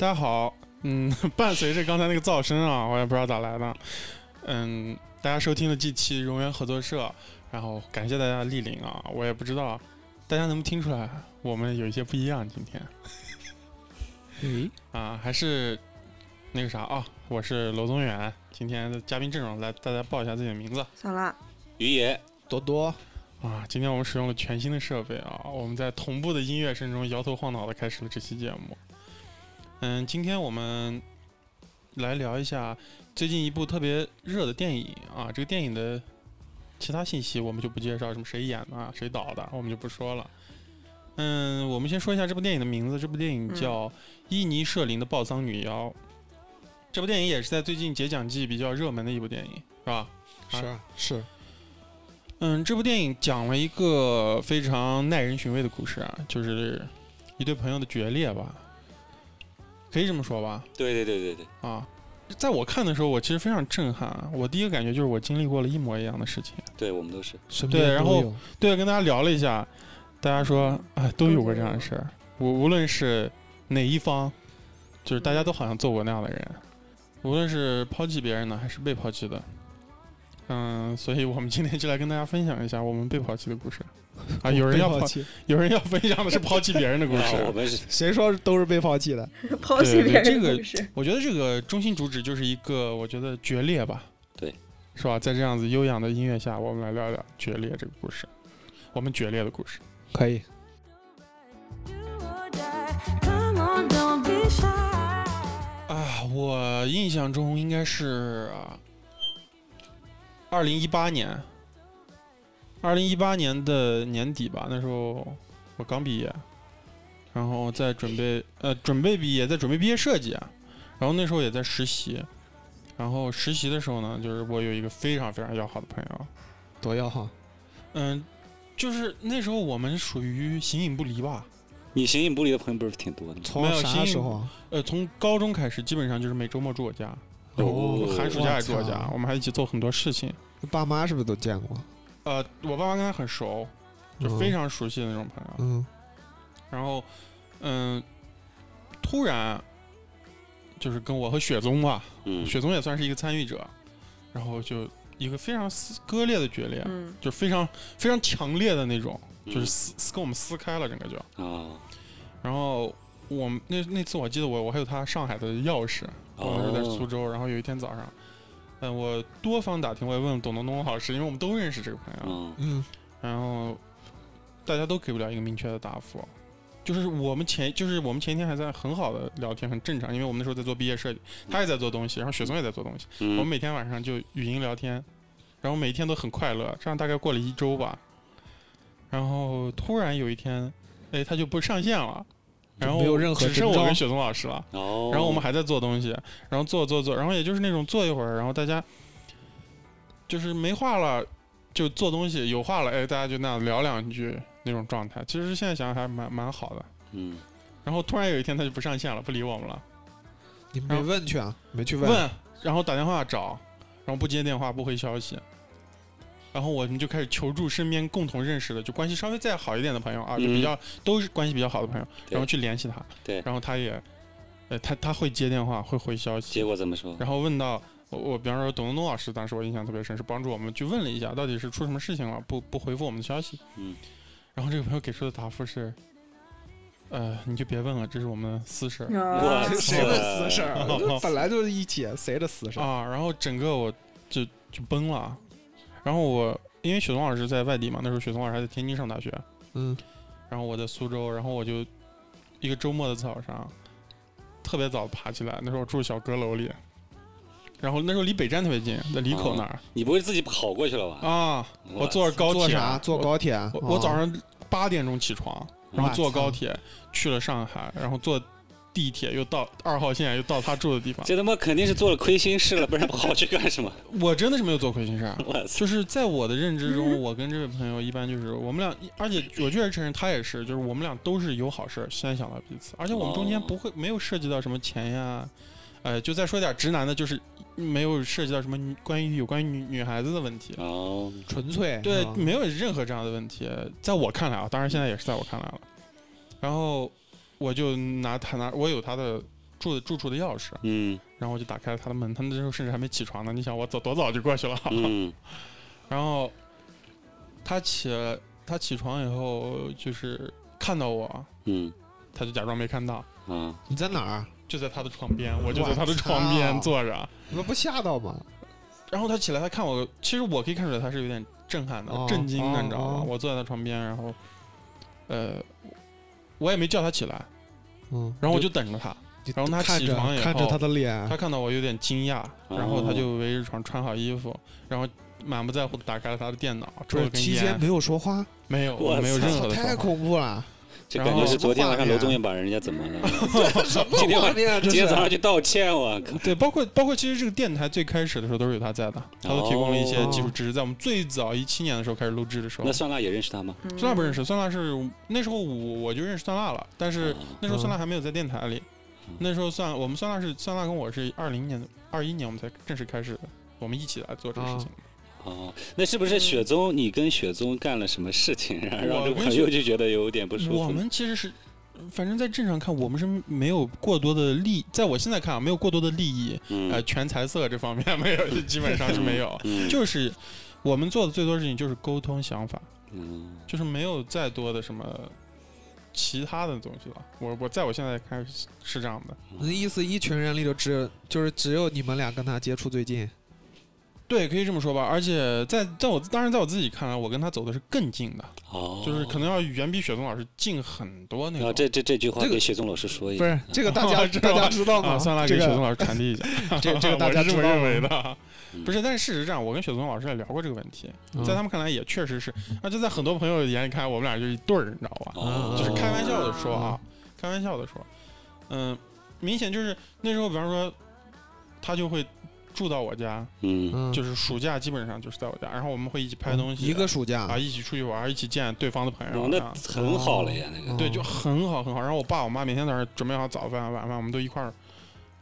大家好，嗯，伴随着刚才那个噪声啊，我也不知道咋来的，嗯，大家收听了这期荣源合作社，然后感谢大家的莅临啊，我也不知道大家能不能听出来，我们有一些不一样今天，诶，啊，还是那个啥啊，我是娄宗远，今天的嘉宾阵容来大家报一下自己的名字。小辣，于野，多多，啊，今天我们使用了全新的设备啊，我们在同步的音乐声中摇头晃脑的开始了这期节目。嗯，今天我们来聊一下最近一部特别热的电影啊，这个电影的其他信息我们就不介绍，什么谁演的、谁导的，我们就不说了。嗯，我们先说一下这部电影的名字，这部电影叫《伊尼舍林的暴丧女妖》。这部电影也是在最近节奖季比较热门的一部电影，是吧？是啊是，嗯，这部电影讲了一个非常耐人寻味的故事啊，就是一对朋友的决裂吧，可以这么说吧？对对对对对，啊，在我看的时候，我其实非常震撼啊。我第一个感觉就是我经历过了一模一样的事情。对我们都是。身对然后有对，跟大家聊了一下，大家说，哎，都有过这样的事儿。无无论是哪一方，就是大家都好像做过那样的人，无论是抛弃别人的，还是被抛弃的。嗯，所以我们今天就来跟大家分享一下我们被抛弃的故事。啊，有人要抛，弃，有人要分享的是抛弃别人的故 啊事。我们是谁说都是被抛弃的？抛弃别人这个的故事，我觉得这个中心主旨就是一个，我觉得决裂吧，对，是吧？在这样子悠扬的音乐下，我们来聊聊决裂这个故事，我们决裂的故事。可以.啊，我印象中应该是二零一八年，二零一八年的年底吧，那时候我刚毕业，然后在准备呃准备毕业，在准备毕业设计啊，然后那时候也在实习，然后实习的时候呢，就是我有一个非常非常要好的朋友，多要好，嗯，就是那时候我们属于形影不离吧，你形影不离的朋友不是挺多的吗？从啥没有新时候啊？呃，从高中开始，基本上就是每周末住我家，哦寒暑假也住我我家，我们还一起做很多事情。爸妈是不是都见过？呃，我爸妈跟他很熟，就嗯非常熟悉的那种朋友。嗯，然后，嗯，突然就是跟我和雪宗吧，嗯，雪宗也算是一个参与者，然后就一个非常撕割裂的决裂，嗯，就非常非常强烈的那种，就是嗯撕撕跟我们撕开了整个就。啊，然后我那那次我记得我我还有他上海的钥匙，我们是在苏哦，州，然后有一天早上，嗯，我多方打听，我也问董东东老师，因为我们都认识这个朋友，嗯。嗯，然后大家都给不了一个明确的答复。就是我们前，就是我们前一天还在很好的聊天，很正常，因为我们那时候在做毕业设计，他也在做东西，然后雪松也在做东西，我们嗯，每天晚上就语音聊天，然后每一天都很快乐，这样大概过了一周吧，然后突然有一天，哎，他就不上线了，然后没有任何只剩我跟雪松老师了。哦，然后我们还在做东西，然后做做做，然后也就是那种坐一会儿，然后大家就是没话了就做东西，有话了哎，大家就那样聊两句那种状态。其实现在想想还蛮蛮好的。嗯，然后突然有一天他就不上线了，不理我们了，你没问去啊？没去问，然后打电话找，然后不接电话不回消息。然后我们就开始求助身边共同认识的，就关系稍微再好一点的朋友啊，就比嗯较都是关系比较好的朋友，然后去联系他，对然后他也，呃，他他会接电话，会回消息，结果怎么说？然后问到我，我比方说董东东老师，当时我印象特别深，是帮助我们去问了一下，到底是出什么事情了，不不回复我们的消息。嗯，然后这个朋友给出的答复是，呃，你就别问了，这是我们私事儿啊我谁的私事儿？本来就是一起，谁的私事儿？啊。然后整个我就就崩了。然后我因为雪松老师在外地嘛，那时候雪松老师还在天津上大学，嗯，然后我在苏州，然后我就一个周末的早上，特别早爬起来，那时候我住小阁楼里。然后那时候离北站特别近，在里口那儿、你不会自己跑过去了吧？啊，我坐着高铁，坐啥？坐高铁？我早上八点钟起床，然后坐高铁去了上海，然后坐地铁又到二号线，又到他住的地方。这他妈肯定是做了亏心事了，不然跑去干什么？我真的是没有做亏心事儿。我！就是在我的认知中，我跟这位朋友一般就是我们俩，而且我确实承认他也是，就是我们俩都是有好事儿先想到彼此，而且我们中间哦不会没有涉及到什么钱呀，呃，就再说点直男的，就是没有涉及到什么关于有关于女女孩子的问题，哦，纯粹对没有任何这样的问题，在我看来啊，当然现在也是在我看来了。然后我就拿他拿我有他的住的住处的钥匙，嗯然后我就打开了他的门，他那时候甚至还没起床呢。你想我早多早就过去了，嗯 然后他起他起床以后就是看到我，嗯他就假装没看到，嗯你在哪儿？就在他的床边，我就在他的床边坐着。你们不吓到吗？然后他起来，他看我，其实我可以看出来他是有点震撼的、哦震惊的，哦你知道吗？哦我坐在他床边，然后呃，我也没叫他起来，嗯，然后我就等着他。然后他看着起床以后看着他的脸他，看到我有点惊讶，然后他哦就围着床穿好衣服，然后满不在乎的打开了他的电脑，抽了根烟期间没，有说话，没有，我我没有任何的太说话。恐怖了！这感觉是昨天晚上楼宗远把人家怎么了？什么今天晚画面啊？这今天早上是去道歉，我靠！对，包括包括，其实这个电台最开始的时候都是有他在的，他都提供了一些技术支持。在我们最早一七年的时候开始录制的时候那，酸辣也认识他吗？酸辣不认识，酸辣是那时候我我就认识酸辣了，但是哦那时候酸辣还没有在电台里嗯。那时候酸我们酸辣是酸辣跟我是二零年二一年我们才正式开始的，我们一起来做这个事情。哦，那是不是雪宗？你跟雪宗干了什么事情，然后让这朋友就觉得有点不舒服我？们其实是，反正在正常看，我们是没有过多的利，在我现在看啊，没有过多的利益，嗯呃，全财色这方面没有，基本上是没有。嗯就是我们做的最多事情就是沟通想法，嗯就是没有再多的什么其他的东西了。我我在我现在看是是这样的，那意思，一群人里头只有就是只有你们俩跟他接触最近对，可以这么说吧。而且在在我当然在我自己看来，我跟他走的是更近的，哦，就是可能要远比雪松老师近很多那种。然后这这这句话这个给雪松老师说一下不。是这个大家知道大家知道吗？啊，算了，这个给雪松老师传递一下。这这个大家这么认为的。嗯不是，但是事实上，我跟雪松老师也聊过这个问题，嗯在他们看来也确实是，而且在很多朋友眼里看，我们俩就是一对儿，你知道吧？哦，就是开玩笑的说哦啊，开玩笑的说，嗯，明显就是那时候，比方说，他就会住到我家，嗯嗯，就是暑假基本上就是在我家，然后我们会一起拍东西，一个暑假啊，一起出去玩，一起见对方的朋友哦，，那啊很好了呀，那个哦对，就很好很好。然后我爸我妈每天早上准备好早饭晚饭，我们都一块儿，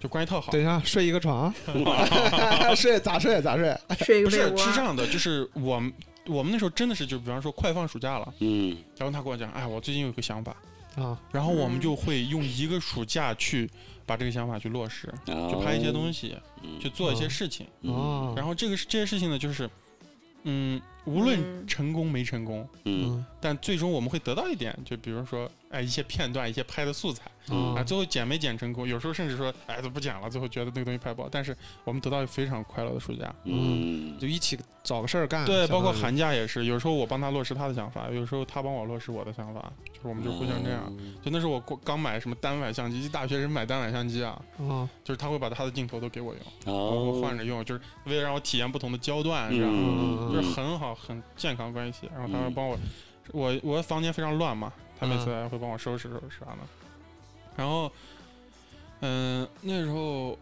就关系特好。等一下睡一个床，睡咋睡咋睡？不是睡一个被窝是这样的，就是我们我们那时候真的是就比方说快放暑假了，嗯然后他跟我讲，哎，我最近有个想法，啊，然后我们嗯就会用一个暑假去把这个想法去落实，去拍一些东西，嗯去做一些哦事情。哦，然后这个这些事情呢，就是，嗯，无论嗯成功没成功，嗯嗯但最终我们会得到一点，就比如说，哎，一些片段，一些拍的素材，嗯啊，最后剪没剪成功，有时候甚至说，哎，都不剪了，最后觉得那个东西拍不好，但是我们得到一个非常快乐的暑假。嗯就一起找个事儿干。对，包括寒假也是，有时候我帮他落实他的想法，有时候他帮我落实我的想法，就是我们就互相这样。就那时候我刚刚买什么单反相机，大学生买单反相机啊，啊，就是他会把他的镜头都给我用，然后哦换着用，就是为了让我体验不同的焦段，这样，嗯就是很好很健康关系。然后他会嗯帮我，我我房间非常乱嘛，他每次嗯来会帮我收拾收拾啥的。然后，嗯，那时候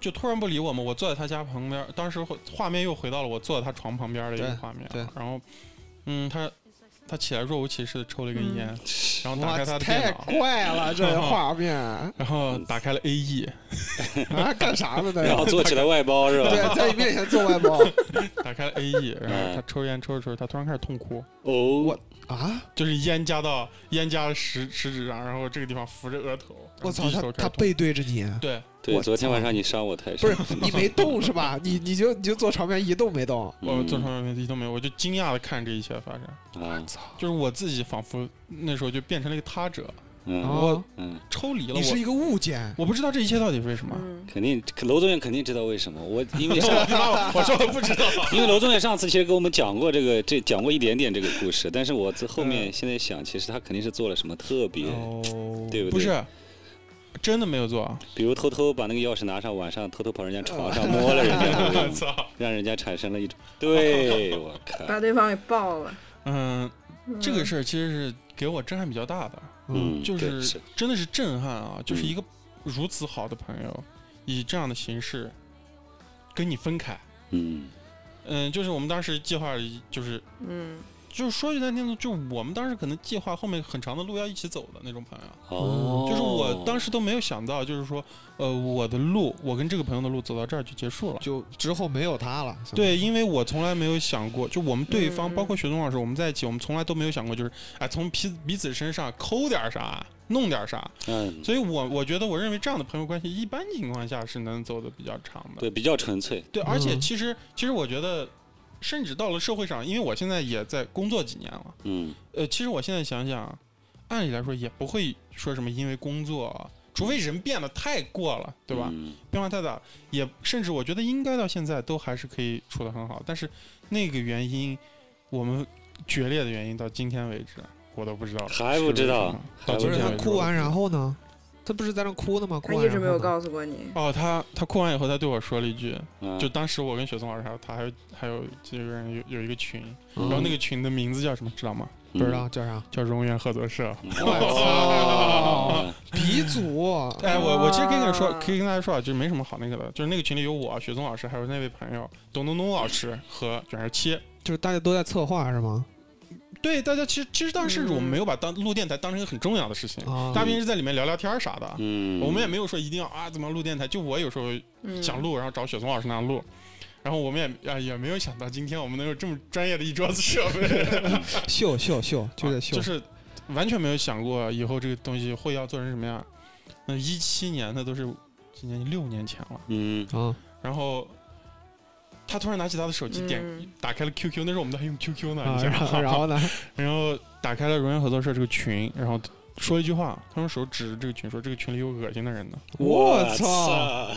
就突然不理我嘛，我坐在他家旁边，当时画面又回到了我坐在他床旁边的一个画面。对然后，嗯，他他起来若无其事的抽了一根嗯烟，然后打开他的电太，怪了，这画面啊，然后打开了 AE，干啥呢？然后做起了外包是吧？对，在你面前做外包 打开了 AE，然嗯后他抽烟抽着抽着，他突然开始痛哭，哦，我啊！就是烟加到烟加到食食指上，然后这个地方扶着额头，我操，他他背对着你，对，对，我昨天晚上你上我台不，是你没动是吧？你你就你就坐床边一动没动。我坐床边一动没有，我就惊讶的看这一切发生，我，操！就是我自己仿佛那时候就变成了一个他者，嗯。我，嗯，抽离了我，你是一个物件。我不知道这一切到底是为什么。嗯，肯定楼宗远肯定知道为什么，我 因为上 我说我不知道，因为楼宗远上次其实跟我们讲过这个，这讲过一点点这个故事，但是我在后面现在想，其实他肯定是做了什么特别，哦，对不对？不是，真的没有做。比如偷偷把那个钥匙拿上，晚上偷偷跑人家床上摸了人家，我操，让人家产生了一种，对我靠，把对方给爆了。嗯，这个嗯事儿其实是给我震撼比较大的，嗯，就是真的是震撼啊！就是嗯一个如此好的朋友，以这样的形式跟你分开。嗯嗯，就是我们当时计划就是嗯就是说句难听的，就我们当时可能计划后面很长的路要一起走的那种朋友，哦，就是我当时都没有想到，就是说，呃，我的路，我跟这个朋友的路走到这儿就结束了。就之后没有他了。对，因为我从来没有想过，就我们对方，嗯包括雪松老师，我们在一起，我们从来都没有想过，就是哎，从彼彼此身上抠点啥，弄点啥。嗯，所以我我觉得，我认为这样的朋友关系，一般情况下是能走的比较长的。对，比较纯粹，对，而且嗯其实其实我觉得，甚至到了社会上，因为我现在也在工作几年了，嗯呃，其实我现在想想，按理来说也不会说什么因为工作，除非人变得太过了，对吧？嗯变化太大，也甚至我觉得应该到现在都还是可以处得很好，但是那个原因，我们决裂的原因到今天为止，我都不知道，还不知道还到不是他今天哭完然。后呢？他不是在那哭呢吗？他哭完一直没有告诉过你。哦，他他哭完以后，他对我说了一句，嗯就当时我跟雪松老师还有他还有还有几个人有有一个群，嗯然后那个群的名字叫什么知道吗？不知道叫啥？叫荣源合作社。嗯我操！鼻祖，哎，我我其实可以跟你说，啊可以跟大家说啊，就是没什么好那个的，就是那个群里有我、雪松老师，还有那位朋友董东东老师和卷儿七。就是大家都在策划是吗？对，大家其实其实当时我们嗯。没有把当录电台当成一个很重要的事情，啊，大家平时在里面聊聊天啥的，嗯，我们也没有说一定要啊怎么录电台，就我有时候嗯。想录，然后找雪松老师那样录。然后我们也啊也没有想到今天我们能有这么专业的一桌子设备，秀秀秀，就在秀，就是完全没有想过以后这个东西会要做成什么样。那一七年那都是今年六年前了，嗯。啊，然后他突然拿起他的手机点、嗯打开了 QQ，那时候我们都还用 QQ 呢，然后然后呢？然后打开了荣源合作社这个群，然后说一句话，他用手指着这个群说：“这个群里有恶心的人呢。我操操！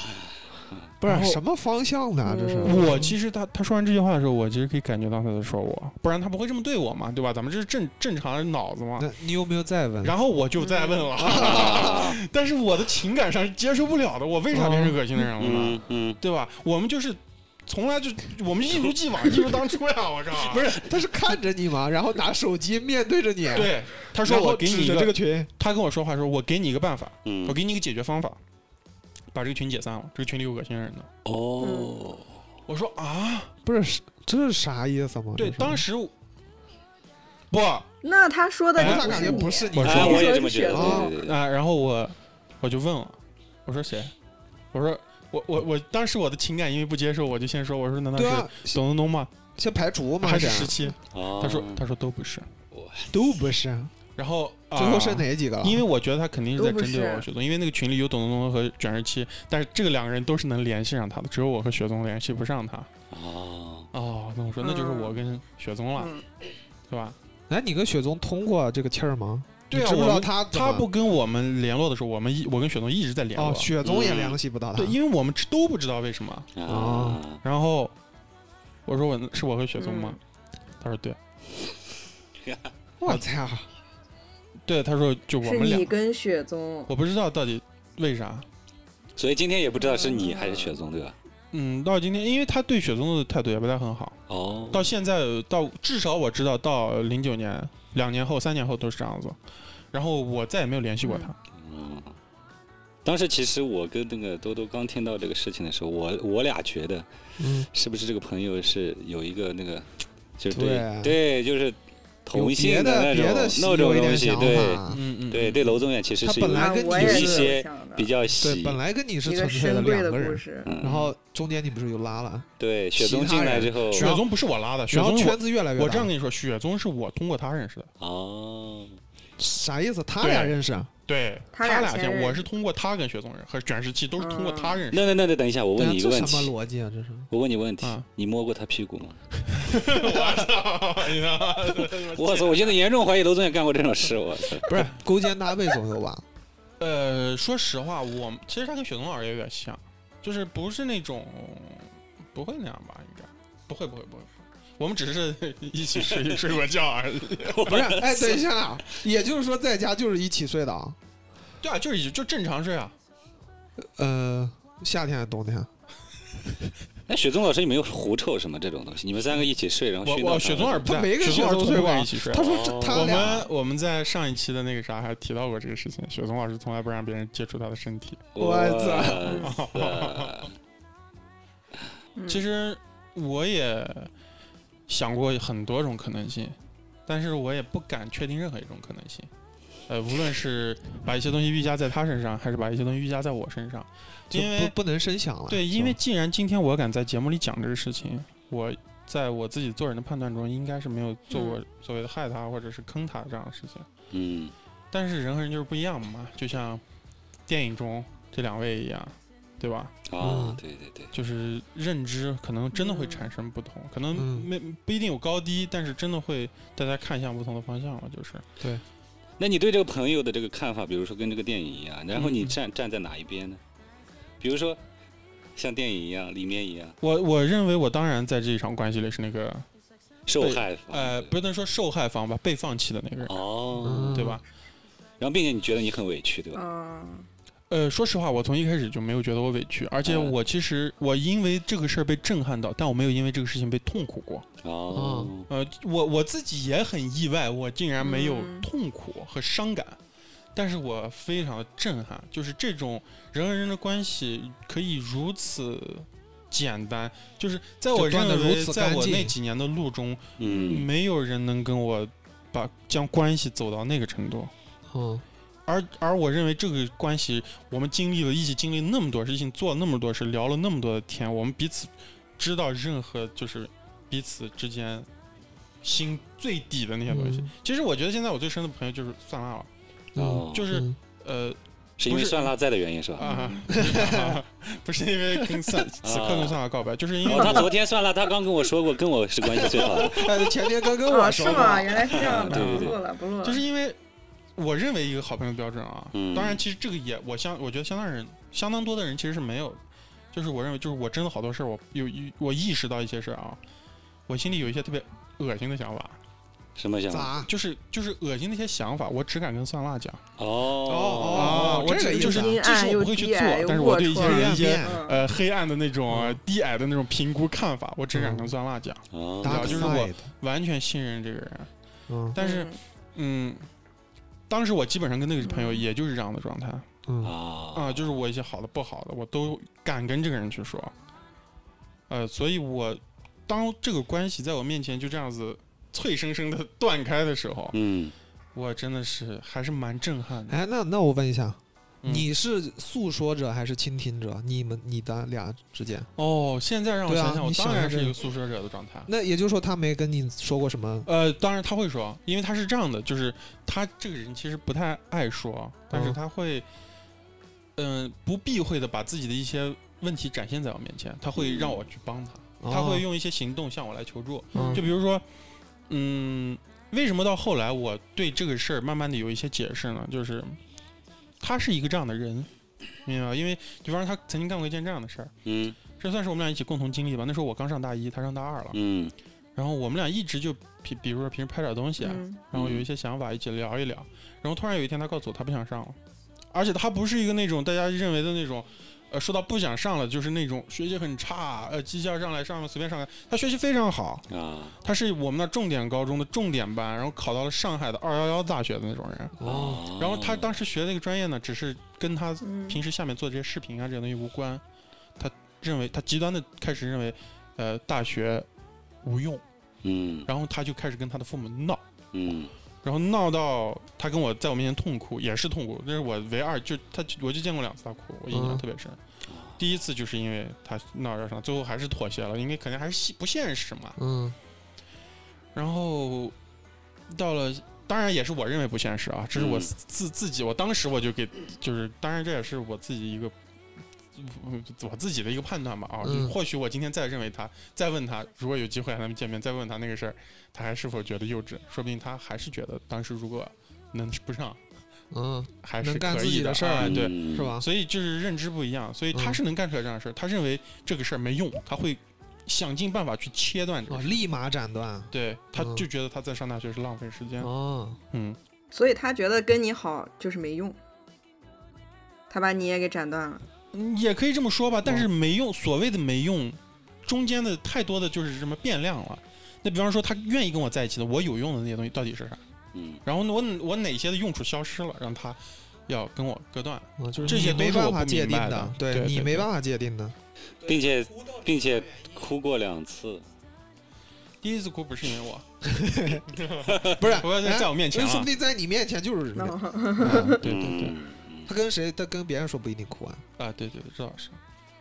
不是什么方向的啊，这是嗯我其实他他说完这句话的时候，我其实可以感觉到他在说我，不然他不会这么对我嘛，对吧？咱们这是正正常人脑子嘛。你有没有再问？然后我就再问了，但是我的情感上是接受不了的，我为啥变成恶心的人了呢？嗯嗯，对吧？我们就是从来就我们一如既往，一如当初呀！我靠，不是，他是看着你嘛，然后拿手机面对着你，对，他他说我给你一这个群，他跟我说话说，我给你一个办法，嗯我给你一个解决方法，把这个群解散了。这个群里有恶心人的。哦，我说啊，不是这是啥意思吗？对，当时不啊、那他说的我咋感觉不是你我？说哎，我也这么觉得，啊然后我我就问了，我说谁？我说我我我当时我的情感因为不接受，我就先说，我说难道是董东东吗？先排除嘛，还是十七？哦他说他说都不是。都不是，然后最后是啊哪几个了？因为我觉得他肯定是在针对我雪宗，因为那个群里有董东东和卷十七，但是这个两个人都是能联系上他的，只有我和雪宗联系不上他。哦，哦，那我说那就是我跟雪宗了，嗯是吧？哎，你跟雪宗通过这个气儿吗？对啊你知不知道我们他他不跟我们联络的时候，我们一我跟雪宗一直在联络。哦，雪宗也嗯联系不到他。对，因为我们都不知道为什么。啊，然后我说我是我和雪宗吗？嗯他说对，我操！对，他说就我们俩你，跟雪宗，我不知道到底为啥。所以今天也不知道是你还是雪宗，对吧？嗯，到今天，因为他对雪宗的态度也不太很好。哦，到现在到至少我知道到零九年两年后三年后都是这样子，然后我再也没有联系过他。嗯，当时其实我跟那个多多刚听到这个事情的时候，我我俩觉得嗯，是不是这个朋友是有一个那个，就是对对对，就是有同别性那的别的种那种东西，有一点想对法。嗯嗯，对对，娄宗远其实他是本来跟一些比较对，喜，本来跟你是一个纯粹的两个人，故事，嗯然后中间你不是又拉了，对雪宗其他人进来之后，雪宗不是我拉的，雪宗圈子越来越大。我这样跟你说，雪宗是我通过他认识的。哦，啥意思？他俩认识？对他俩俩先，先认识我是通过他跟雪松认识，和卷十七都是通过他认识。那那那那等一下，我问你一个问题什么，逻辑啊？这是我问你问题啊，你摸过他屁股吗？我操！我操！我现在严重怀疑楼总也干过这种事，我操！不是勾肩搭背总有吧？呃，说实话，我其实他跟雪松老师也有点像，就是不是那种不会那样吧？应该不会，不会，不会。我们只是 一起睡 睡过觉而已。不是，哎，等一下啊，也就是说在家就是一起睡的啊？对啊，就是就正常睡啊。呃，夏天还是冬天？哎，雪宗老师，有没有狐臭什么这种东西？你们三个一起睡，然后熏到雪宗老师不在他没跟雪宗老师从雪宗睡过一起睡。他说这他我们我们在上一期的那个啥还提到过这个事情，雪宗老师从来不让别人接触他的身体。我操！嗯其实我也想过很多种可能性，但是我也不敢确定任何一种可能性。呃，无论是把一些东西预加在他身上，还是把一些东西预加在我身上，就因为不不能深想了。对，因为既然今天我敢在节目里讲这个事情，我在我自己做人的判断中，应该是没有做过所谓的害他或者是坑他这样的事情。嗯但是人和人就是不一样嘛，就像电影中这两位一样，对吧？啊嗯，对对对，就是认知可能真的会嗯产生不同，可能嗯没不一定有高低，但是真的会大家看向不同的方向了，就是对。那你对这个朋友的这个看法，比如说跟这个电影一样，然后你嗯站站在哪一边呢？比如说像电影一样，里面一样，我我认为我当然在这一场关系里是那个受害方呃，不能说受害方吧，被放弃的那个人，哦，嗯对吧？然后并且你觉得你很委屈，对吧？嗯，呃，说实话，我从一开始就没有觉得我委屈，而且嗯。我其实我因为这个事儿被震撼到，但我没有因为这个事情被痛苦过。哦，呃，我我自己也很意外，我竟然没有嗯。痛苦和伤感，但是我非常的震撼，就是这种人和人的关系可以如此简单，就是在我认为，如此在我那几年的路中，嗯。没有人能跟我把将关系走到那个程度。嗯而而我认为这个关系，我们经历了一起经历那么多事情，做了那么多事，聊了那么多的天，我们彼此知道任何就是彼此之间心最底的那些东西。嗯其实我觉得现在我最深的朋友就是蒜辣了，哦就是嗯呃是因为不是酸辣在的原因是吧？啊，不是因为跟蒜此刻跟蒜辣告白，就是因为哦，他昨天算辣，他刚跟我说过，跟我是关系最好的。哎，前天刚跟哦，我说过，是吗？原来是这样的，对对对不录了，不录了。就是因为我认为一个好朋友标准啊，嗯。当然其实这个也我相我觉得相当人相当多的人其实是没有，就是我认为就是我真的好多事儿我有我意识到一些事儿啊，我心里有一些特别恶心的想法，什么想法？就是就是恶心的一些想法，我只敢跟酸辣讲。哦。哦哦，我这个就是阴这事暗又我不会去做但是我对一些人一些呃黑暗的那种嗯。低矮的那种评估看法，我只敢跟酸辣讲，就是我完全信任这个人，嗯。但是嗯。当时我基本上跟那个朋友嗯。也就是这样的状态，嗯。啊。啊、就是我一些好的、不好的，我都敢跟这个人去说。呃，所以我当这个关系在我面前就这样子脆生生的断开的时候，嗯，我真的是还是蛮震撼的。哎，那那我问一下，嗯你是诉说者还是倾听者？你们你的俩之间，哦，现在让我对啊想想，我你当然是一个诉说者的状态。那也就是说他没跟你说过什么？呃，当然他会说，因为他是这样的，就是他这个人其实不太爱说，但是嗯他会，嗯、不避讳的把自己的一些问题展现在我面前，他会让我去帮他，他哦会用一些行动向我来求助。嗯就比如说，嗯，为什么到后来我对这个事儿慢慢的有一些解释呢？就是他是一个这样的人，明白吧？因为比方说他曾经干过一件这样的事儿，嗯这算是我们俩一起共同经历吧。那时候我刚上大一，他上大二了，嗯然后我们俩一直就比比如说平时拍点东西啊，嗯然后有一些想法一起聊一聊，然后突然有一天他告诉我他不想上了，而且他不是一个那种大家认为的那种。呃，说到不想上了，就是那种学习很差，呃，绩效上来上随便上来，他学习非常好，啊他是我们那重点高中的重点班，然后考到了上海的二幺幺大学的那种人。哦，然后他当时学那个专业呢，只是跟他嗯平时下面做这些视频啊这些东西无关。他认为他极端的开始认为，呃，大学无用，嗯然后他就开始跟他的父母闹，嗯然后闹到他跟我在我面前痛哭，也是痛哭。那是我唯二就他我就见过两次他哭，我印象嗯特别深。第一次就是因为他闹着上，最后还是妥协了，因为肯定还是不现实嘛。嗯然后到了，当然也是我认为不现实啊，这是我嗯自自己，我当时我就给，就是当然这也是我自己一个。我自己的一个判断吧啊，或许我今天再认为他，再问他，如果有机会和他们见面，再问他那个事儿，他还是否觉得幼稚？说不定他还是觉得当时如果能不上，嗯，还是干可以自己的事儿哎对，嗯是吧？所以就是认知不一样，所以他嗯是能干出来这样的事儿，他认为这个事儿没用，他会想尽办法去切断这个哦，立马斩断。对，他嗯就觉得他在上大学是浪费时间。哦，嗯，所以他觉得跟你好就是没用，他把你也给斩断了。嗯也可以这么说吧，但哦是没用，所谓的没用，中间的太多的就是什么变量了。那比方说，他愿意跟我在一起的，我有用的那些东西到底是啥？嗯然后呢，我我哪些的用处消失了，让他要跟我割断？嗯就是这些没办都是我不法界定的对你没办法界定的。并且并且哭过两次，第一次哭不是因为我，不是 在在我面前说不。定在你面前就是那啊对对对，嗯他跟谁，他跟别人说不一定哭啊。啊，对对对，这倒是。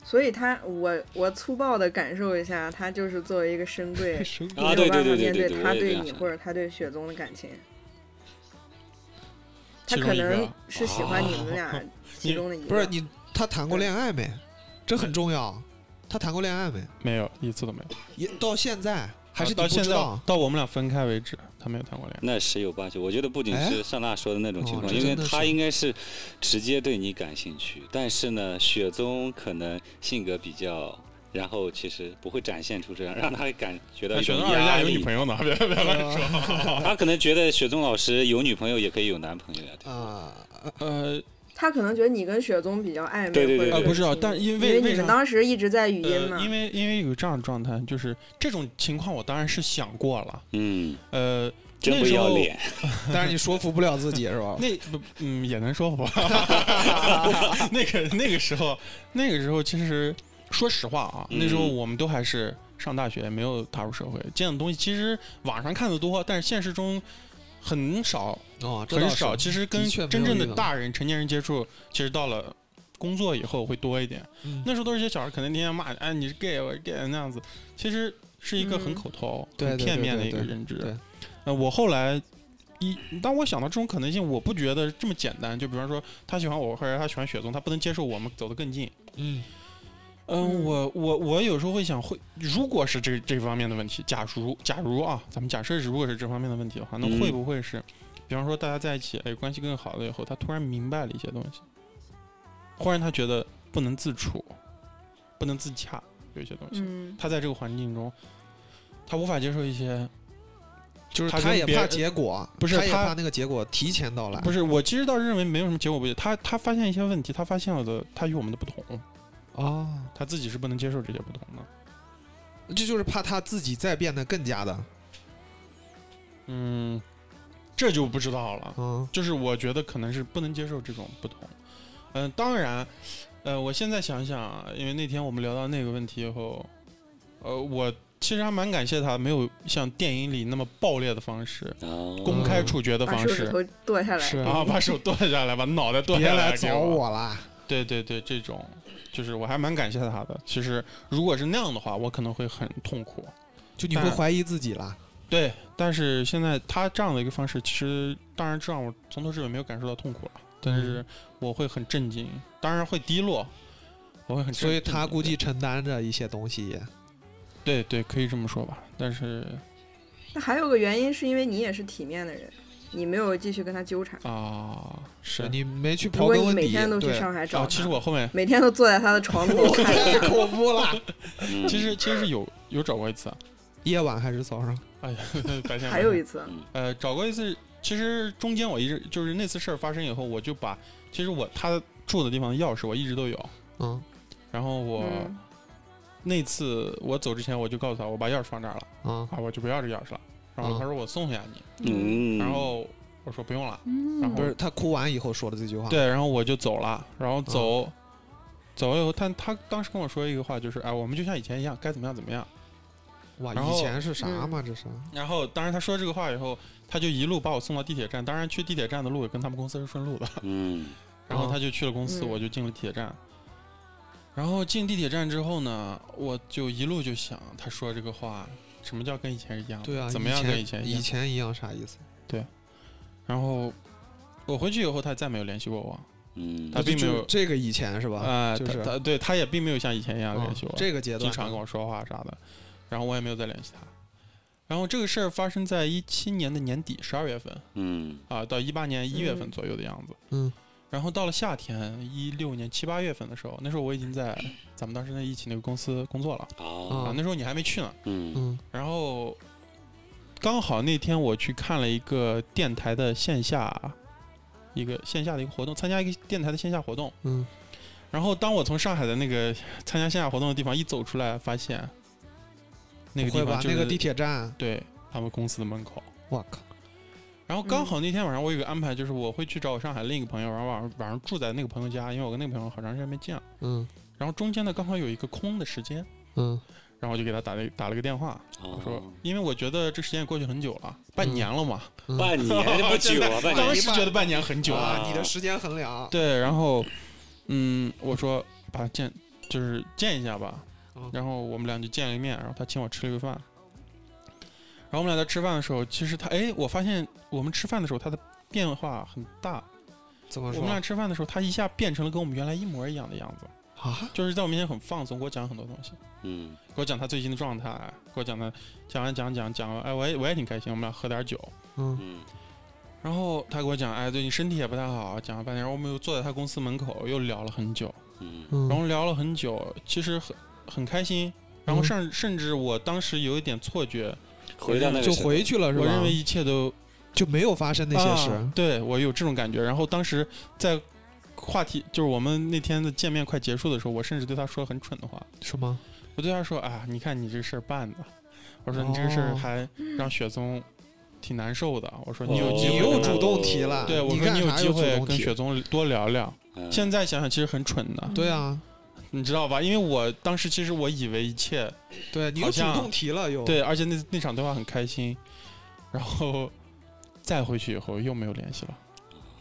所以他我我粗暴的感受一下，他就是作为一个深柜，啊，没对对有办法面对对对对，他对你或者他对雪宗的感情。他可能是喜欢你们俩啊其中的一个。不是你，他谈过恋爱没？这很重要。他谈过恋爱没？没有一次都没有，也到现在还是到现在？到我们俩分开为止，他没有谈过恋爱。那十有八九，我觉得不仅哎是上娜说的那种情哦况，因为他应该是直接对你感兴趣，但是呢，雪宗可能性格比较，然后其实不会展现出这样，让他感觉到那雪一种宗人家有女。朋友呢，别别乱说。他可能觉得雪宗老师有女朋友也可以有男朋友呀。对吧啊，呃他可能觉得你跟雪宗比较暧昧，或者对对对对呃不知道，但因因为你为为啥们当时一直在语音嘛呃，，因为因为有这样的状态，就是这种情况，我当然是想过了。嗯，呃，真不要脸。但是你说服不了自己是吧？那不嗯也能说服。那个那个时候，那个时候其实说实话啊，那时候嗯我们都还是上大学，没有踏入社会，见的东西其实网上看的多，但是现实中很少哦，很少。其实跟真正的大人、成年人接触，其实到了。工作以后会多一点，嗯那时候都是些小孩，可能天天骂，哎，你是 gay，我是 gay 那样子，其实是一个很嗯口头、很片面的一个认知。对呃，我后来一当我想到这种可能性，我不觉得这么简单。就比方说，他喜欢我，或者他喜欢雪松，他不能接受我们走得更近。嗯嗯，嗯我我我有时候会想，会如果是这这方面的问题，假如假如啊，咱们假设是如果是这方面的问题的话，那嗯会不会是，比方说大家在一起，哎，关系更好了以后，他突然明白了一些东西，忽然他觉得不能自处，不能自洽，有一些东西，嗯，他在这个环境中，他无法接受一些。就是他也怕结果，不是他也怕那个结果提前到来。不是，我其实倒是认为没有什么结果不对，他他发现一些问题，他发现了的他与我们的不同，哦，他自己是不能接受这些不同的。这就是怕他自己再变得更加的，嗯，这就不知道了。嗯就是我觉得可能是不能接受这种不同。嗯、当然，呃，我现在想想啊，因为那天我们聊到那个问题以后，呃，我其实还蛮感谢他没有像电影里那么暴烈的方式，哦公开处决的方式。手指头剁下来，是啊，把手剁下来，把脑袋剁下来别来找我。我啦。对对对，这种就是我还蛮感谢他的。其实如果是那样的话，我可能会很痛苦。就你会怀疑自己啦。对，但是现在他这样的一个方式，其实当然这让我从头至尾没有感受到痛苦了，但嗯是我会很震惊，当然会低落，我会很震。所以他估计承担着一些东西。对对，可以这么说吧。但是那还有个原因是因为你也是体面的人，你没有继续跟他纠缠。啊，是你没去刨根问底，每天都去对。上海找啊，他，其实我后面每天都坐在他的床头 看太恐怖了。嗯。其实其实是有有找过一次啊，夜晚还是早上？哎呀，白天还有一次。次，呃找过一次，其实中间我一直就是那次事儿发生以后，我就把其实我他住的地方的钥匙我一直都有，嗯。然后我。嗯，那次我走之前，我就告诉他，我把钥匙放这儿了。嗯。啊，我就不要这钥匙了。然后嗯他说我送下你，嗯，然后我说不用了。嗯然后不是他哭完以后说的这句话。，对，然后我就走了。然后走，嗯走了以后，他他当时跟我说一个话，就是哎，我们就像以前一样，该怎么样怎么样。哇，以前是啥嗯嘛？这是然后当然他说这个话以后，他就一路把我送到地铁站。当然去地铁站的路也跟他们公司是顺路的。嗯然后他就去了公司，嗯我就进了地铁站。然后进地铁站之后呢，我就一路就想，他说这个话，什么叫跟以前是一样？对啊，怎么样跟以前一以样？前一样啥意思？对然后我回去以后，他再没有联系过我。嗯，他并没有这个以前是吧？啊，他就是他对他也并没有像以前一样啊联系我，这个阶段经常跟我说话啥的。然后我也没有再联系他。然后这个事儿发生在一七年的年底十二月份嗯啊，到一八年一月份嗯左右的样子。嗯然后到了夏天，一六年七八月份的时候，那时候我已经在咱们当时那一起那个公司工作了哦啊，那时候你还没去呢。嗯嗯然后刚好那天我去看了一个电台的线下，一个线下的一个活动，参加一个电台的线下活动。嗯然后当我从上海的那个参加线下活动的地方一走出来，发现那个地方就是那个地铁站，对他们公司的门口。我靠，然后刚好那天晚上我有个安排，就是我会去找我上海另一个朋友，然后晚上晚上住在那个朋友家，因为我跟那个朋友好长时间没见了。嗯。然后中间呢刚好有一个空的时间，嗯。然后我就给他打了打了个电话，我说哦，因为我觉得这时间也过去很久了，半年了嘛，嗯。半年 这不久啊，半年当时觉得半年很久啊，了，你的时间衡量，对，然后嗯，我说把他见就是见一下吧嗯，然后我们俩就见了一面，然后他请我吃了个饭。然后我们俩在吃饭的时候，其实他哎，我发现我们吃饭的时候他的变化很大。怎么说我们俩吃饭的时候，他一下变成了跟我们原来一模一样的样子，啊？就是在我面前很放松，给我讲很多东西，嗯给我讲他最近的状态，给我讲他讲完讲讲讲完，哎，我也我也挺开心，我们俩喝点酒。嗯嗯然后他给我讲，哎，最近身体也不太好，讲了半天。然后我们又坐在他公司门口，又聊了很久，嗯嗯，然后聊了很久，其实很很开心。然后嗯甚甚至我当时有一点错觉，回到那个就回去了是吧？我认为一切都就没有发生那些事啊，对我有这种感觉。然后当时在话题就是我们那天的见面快结束的时候，我甚至对他说了很蠢的话，是吗？我对他说：“啊，你看你这事儿办的，我说你这个事儿哦还让雪松挺难受的。我说你哦有机会你又主动提了，对，我你说你有机会跟雪松多聊聊。嗯现在想想其实很蠢的，对啊，你知道吧？因为我当时其实我以为一切对你又主好像动提了又，对，而且那那场对话很开心，然后 再回去以后又没有联系了。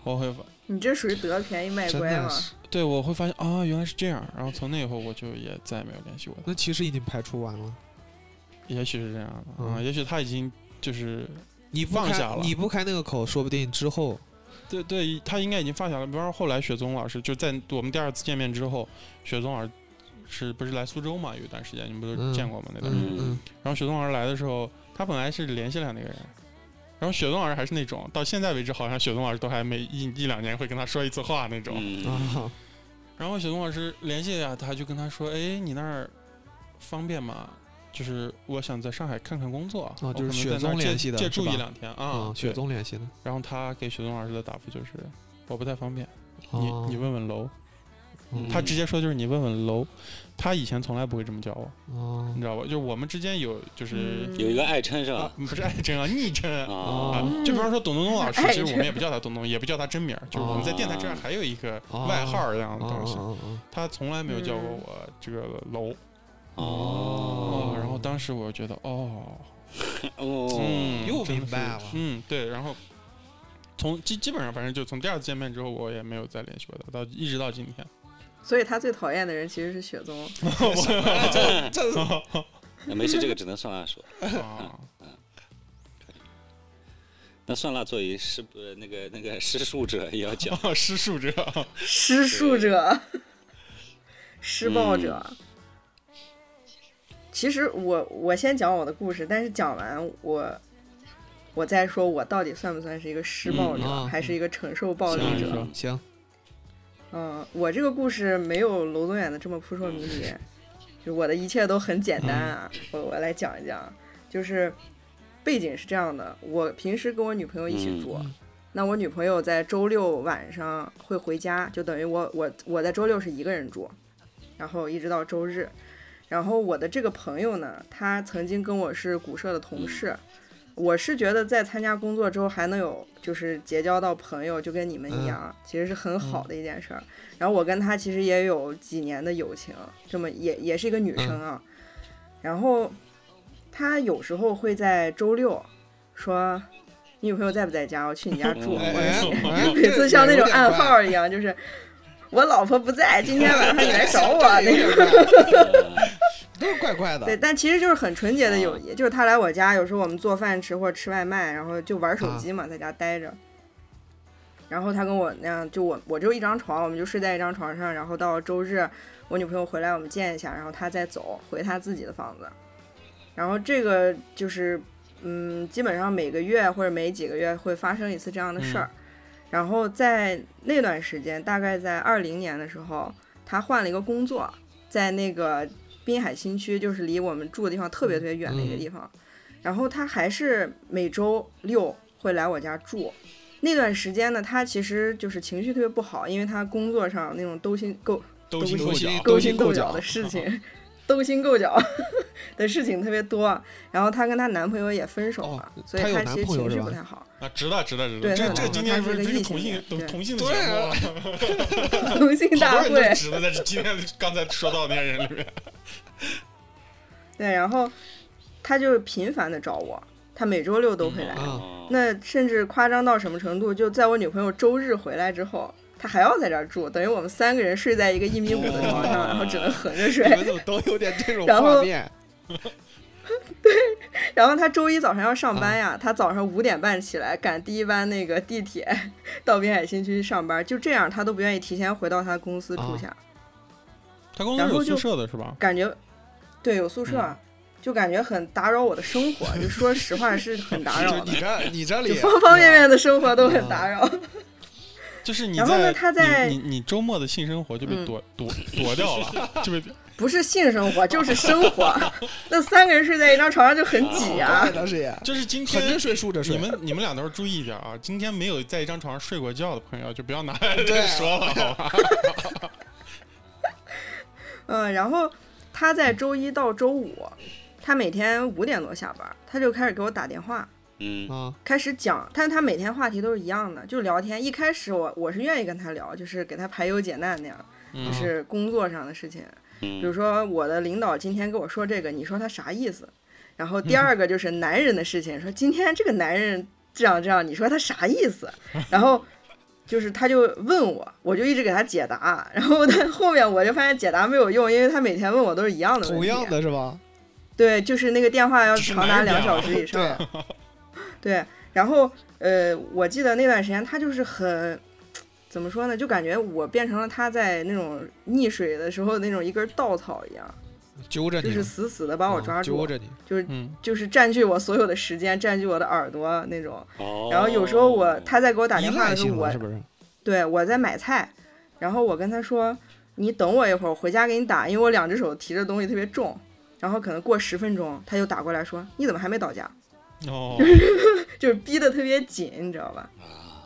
我会发，你这属于得便宜卖乖嘛？的是，对我会发现啊，原来是这样。然后从那以后我就也再也没有联系过他。那其实已经排除完了。也许是这样的啊，嗯也许他已经就是你放下了你不开那个口，说不定之后对对，他应该已经放下了。比方说后来雪松老师就在我们第二次见面之后，雪松老师是不是来苏州嘛？有一段时间你们不都嗯见过吗？那段时间。然后雪松老师来的时候，他本来是联系了那个人，然后雪松老师还是那种到现在为止，好像雪松老师都还每一一两年会跟他说一次话那种。然后雪松老师联系一下，他就跟他说：“哎，你那儿方便吗？就是我想在上海看看工作，啊哦就是雪可能在那儿借宗联系的借住一两天啊。啊，雪对宗联系的，然后他给雪宗老师的答复就是：我不太方便，哦你你问问楼。嗯他直接说就是你问问楼。他以前从来不会这么叫我，哦你知道吧？就是我们之间有就是、嗯有一个爱称是啊吧？，不是爱称啊，昵称啊。就比方说董东东老师，其实我们也不叫他东东，也不叫他真名，就是我们在电台之外还有一个外号儿这样的东西。他从来没有叫过我这个楼哦。哦，然后当时我就觉得哦，哦，嗯，又明白了。嗯，对，然后从基基本上反正就从第二次见面之后，我也没有再联系过他，到一直到今天。所以他最讨厌的人其实是雪宗。哦，这 那没事，这个只能算辣说。啊，那算辣作为施呃那个那个施术者也要讲，施术者，施术者，施暴者。其实我我先讲我的故事，但是讲完我我再说我到底算不算是一个施暴者，嗯啊还是一个承受暴力者？行行，嗯，我这个故事没有楼宗远的这么扑朔迷离，就我的一切都很简单啊。我我来讲一讲，就是背景是这样的：我平时跟我女朋友一起住，嗯那我女朋友在周六晚上会回家，就等于我我我在周六是一个人住，然后一直到周日。然后我的这个朋友呢，他曾经跟我是古社的同事，我是觉得在参加工作之后还能有就是结交到朋友，就跟你们一样，其实是很好的一件事儿。然后我跟他其实也有几年的友情，这么也也是一个女生啊。然后他有时候会在周六说。你女朋友在不在家？我去你家住。每次 像那种暗号一样，就是我老婆不在，今天晚上你来找我 那种。呃都是怪怪的。对，但其实就是很纯洁的友谊，就是他来我家，有时候我们做饭吃或者吃外卖，然后就玩手机嘛，在家待着。然后他跟我那样，就我我只有一张床，我们就睡在一张床上，然后到周日我女朋友回来我们见一下，然后他再走回他自己的房子。然后这个就是，嗯，基本上每个月或者每几个月会发生一次这样的事儿。然后在那段时间，大概在二零年的时候，他换了一个工作，在那个滨海新区，就是离我们住的地方特别特别远的一个地方。然后他还是每周六会来我家住。那段时间呢，他其实就是情绪特别不好，因为他工作上那种勾心勾勾心斗角，勾心斗角心斗角的事情，勾心斗角 的事情特别多。然后她跟她男朋友也分手了，哦所以她其实情绪不太好。啊，值得值得值得，对这这今天不是是个同性同同性的节目 啊，同性大好多人会都，值得在这今天刚才说到的那些人里面，对，然后他就频繁的找我，他每周六都会来。那甚至夸张到什么程度？就在我女朋友周日回来之后，他还要在这儿住，等于我们三个人睡在一个一米五的床上，然后只能横着睡。你们怎么都有点这种然后画面？然后他周一早上要上班呀，他早上五点半起来赶第一班那个地铁到滨海新区上班，就这样他都不愿意提前回到他公司住下，他公司有宿舍的是吧？感觉对有宿舍，嗯就感觉很打扰我的生活，就说实话是很打扰 的你，这你这里方方面面的生活都很打扰。就是你然后呢在他在你你你周末的性生活就被嗯夺夺夺掉了，就被 不是性生活就是生活，那三个人睡在一张床上就很挤啊怪。的是也就是今横着天睡竖着睡。你们你们俩都是注意一点啊！今天没有在一张床上睡过觉的朋友，就不要拿来这说了，好吧？嗯，然后他在周一到周五，他每天五点多下班，他就开始给我打电话，嗯啊开始讲，但是他每天话题都是一样的，就是聊天。一开始我我是愿意跟他聊，就是给他排忧解难那样，就嗯是工作上的事情。比如嗯，说我的领导今天跟我说这个，你说他啥意思？然后第二个就是男人的事情，说今天这个男人这样这样，你说他啥意思？然后就是他就问我，我就一直给他解答，然后他后面我就发现解答没有用，因为他每天问我都是一样的问题，同样的是吧？对，就是那个电话要长达两小时以上，对，对，然后呃，我记得那段时间他就是很。怎么说呢？就感觉我变成了他在那种溺水的时候那种一根稻草一样，揪着你，就是死死的把我啊抓住，揪着你。就是嗯就是占据我所有的时间，占据我的耳朵那种。哦，然后有时候我他在给我打电话的时候，我？对我在买菜，然后我跟他说：“你等我一会儿，我回家给你打，因为我两只手提着东西特别重。”然后可能过十分钟，他又打过来说：“你怎么还没到家哦，？” 就是逼得特别紧，你知道吧？啊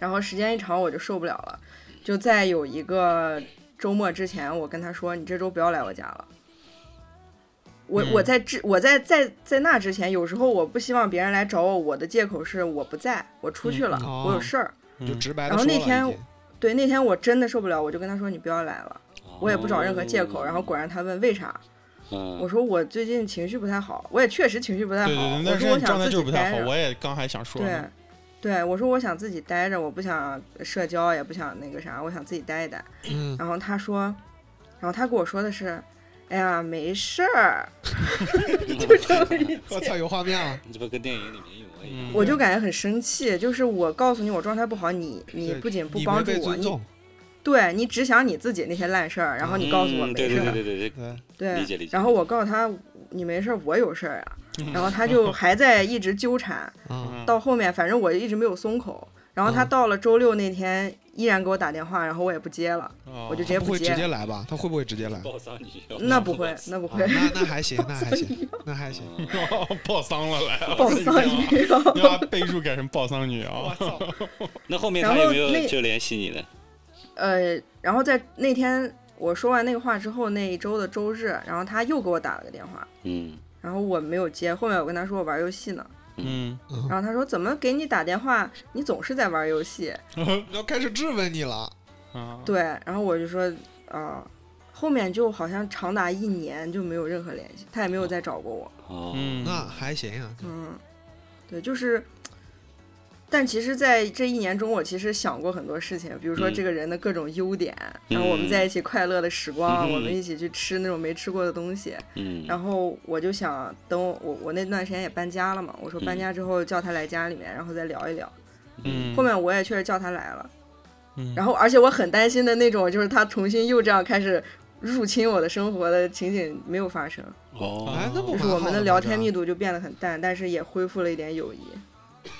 然后时间一长，我就受不了了。就在有一个周末之前，我跟他说：“你这周不要来我家了。我”嗯我在之我在在在那之前，有时候我不希望别人来找我，我的借口是我不在，我出去了，嗯哦我有事儿。嗯就直白然后那天对，那天我真的受不了，我就跟他说：“你不要来了。”我也不找任何借口。然后果然他问为啥，嗯，我说我最近情绪不太好，我也确实情绪不太好。对对对，我那说我想自是状态就是己待着。不太好，我也刚还想说对，，对，我说我想自己待着，我不想社交，也不想那个啥，我想自己待一待。嗯，然后他说，然后他跟我说的是，哎呀，没事儿，就这么一句。我操，有画面了。你这不跟电影里面一模一样。嗯我就感觉很生气，就是我告诉你我状态不好，你你不仅不帮助我，对你只想你自己那些烂事儿，然后你告诉我没事儿，对对对对，对，对理解理解然后我告诉他你没事儿，我有事儿啊，然后他就还在一直纠缠，啊，嗯到后面反正我一直没有松口，然后他嗯到了周六那天依然给我打电话，然后我也不接了，哦我就直接他不会直接接来吧？他会不会直接来？那不会，那不啊会，那那还行，那还行，那还行。嗯报丧了来了，抱丧女友。你把备注改成报丧女啊！操！那后面然后他有没有那就联系你呢？呃，然后在那天我说完那个话之后，那一周的周日，然后他又给我打了个电话，嗯然后我没有接，后面我跟他说我玩游戏呢，嗯，然后他说怎么给你打电话，你总是在玩游戏，要开始质问你了。啊，对，然后我就说啊、后面就好像长达一年就没有任何联系，他也没有再找过我。哦，嗯，那还行啊，嗯，对，就是，但其实，在这一年中，我其实想过很多事情，比如说嗯。这个人的各种优点，然后我们在一起快乐的时光，我们嗯。一起去吃那种没吃过的东西，嗯，然后我就想，等我我我那段时间也搬家了嘛，我说搬嗯。家之后叫他来家里面，然后再聊一聊。嗯，后面我也确实叫他来了，嗯，然后而且我很担心的那种，就是他重新又这样开始入侵我的生活的情景没有发生。哦，哎，那不就是我们的聊天密度就变得很淡，但是也恢复了一点友谊。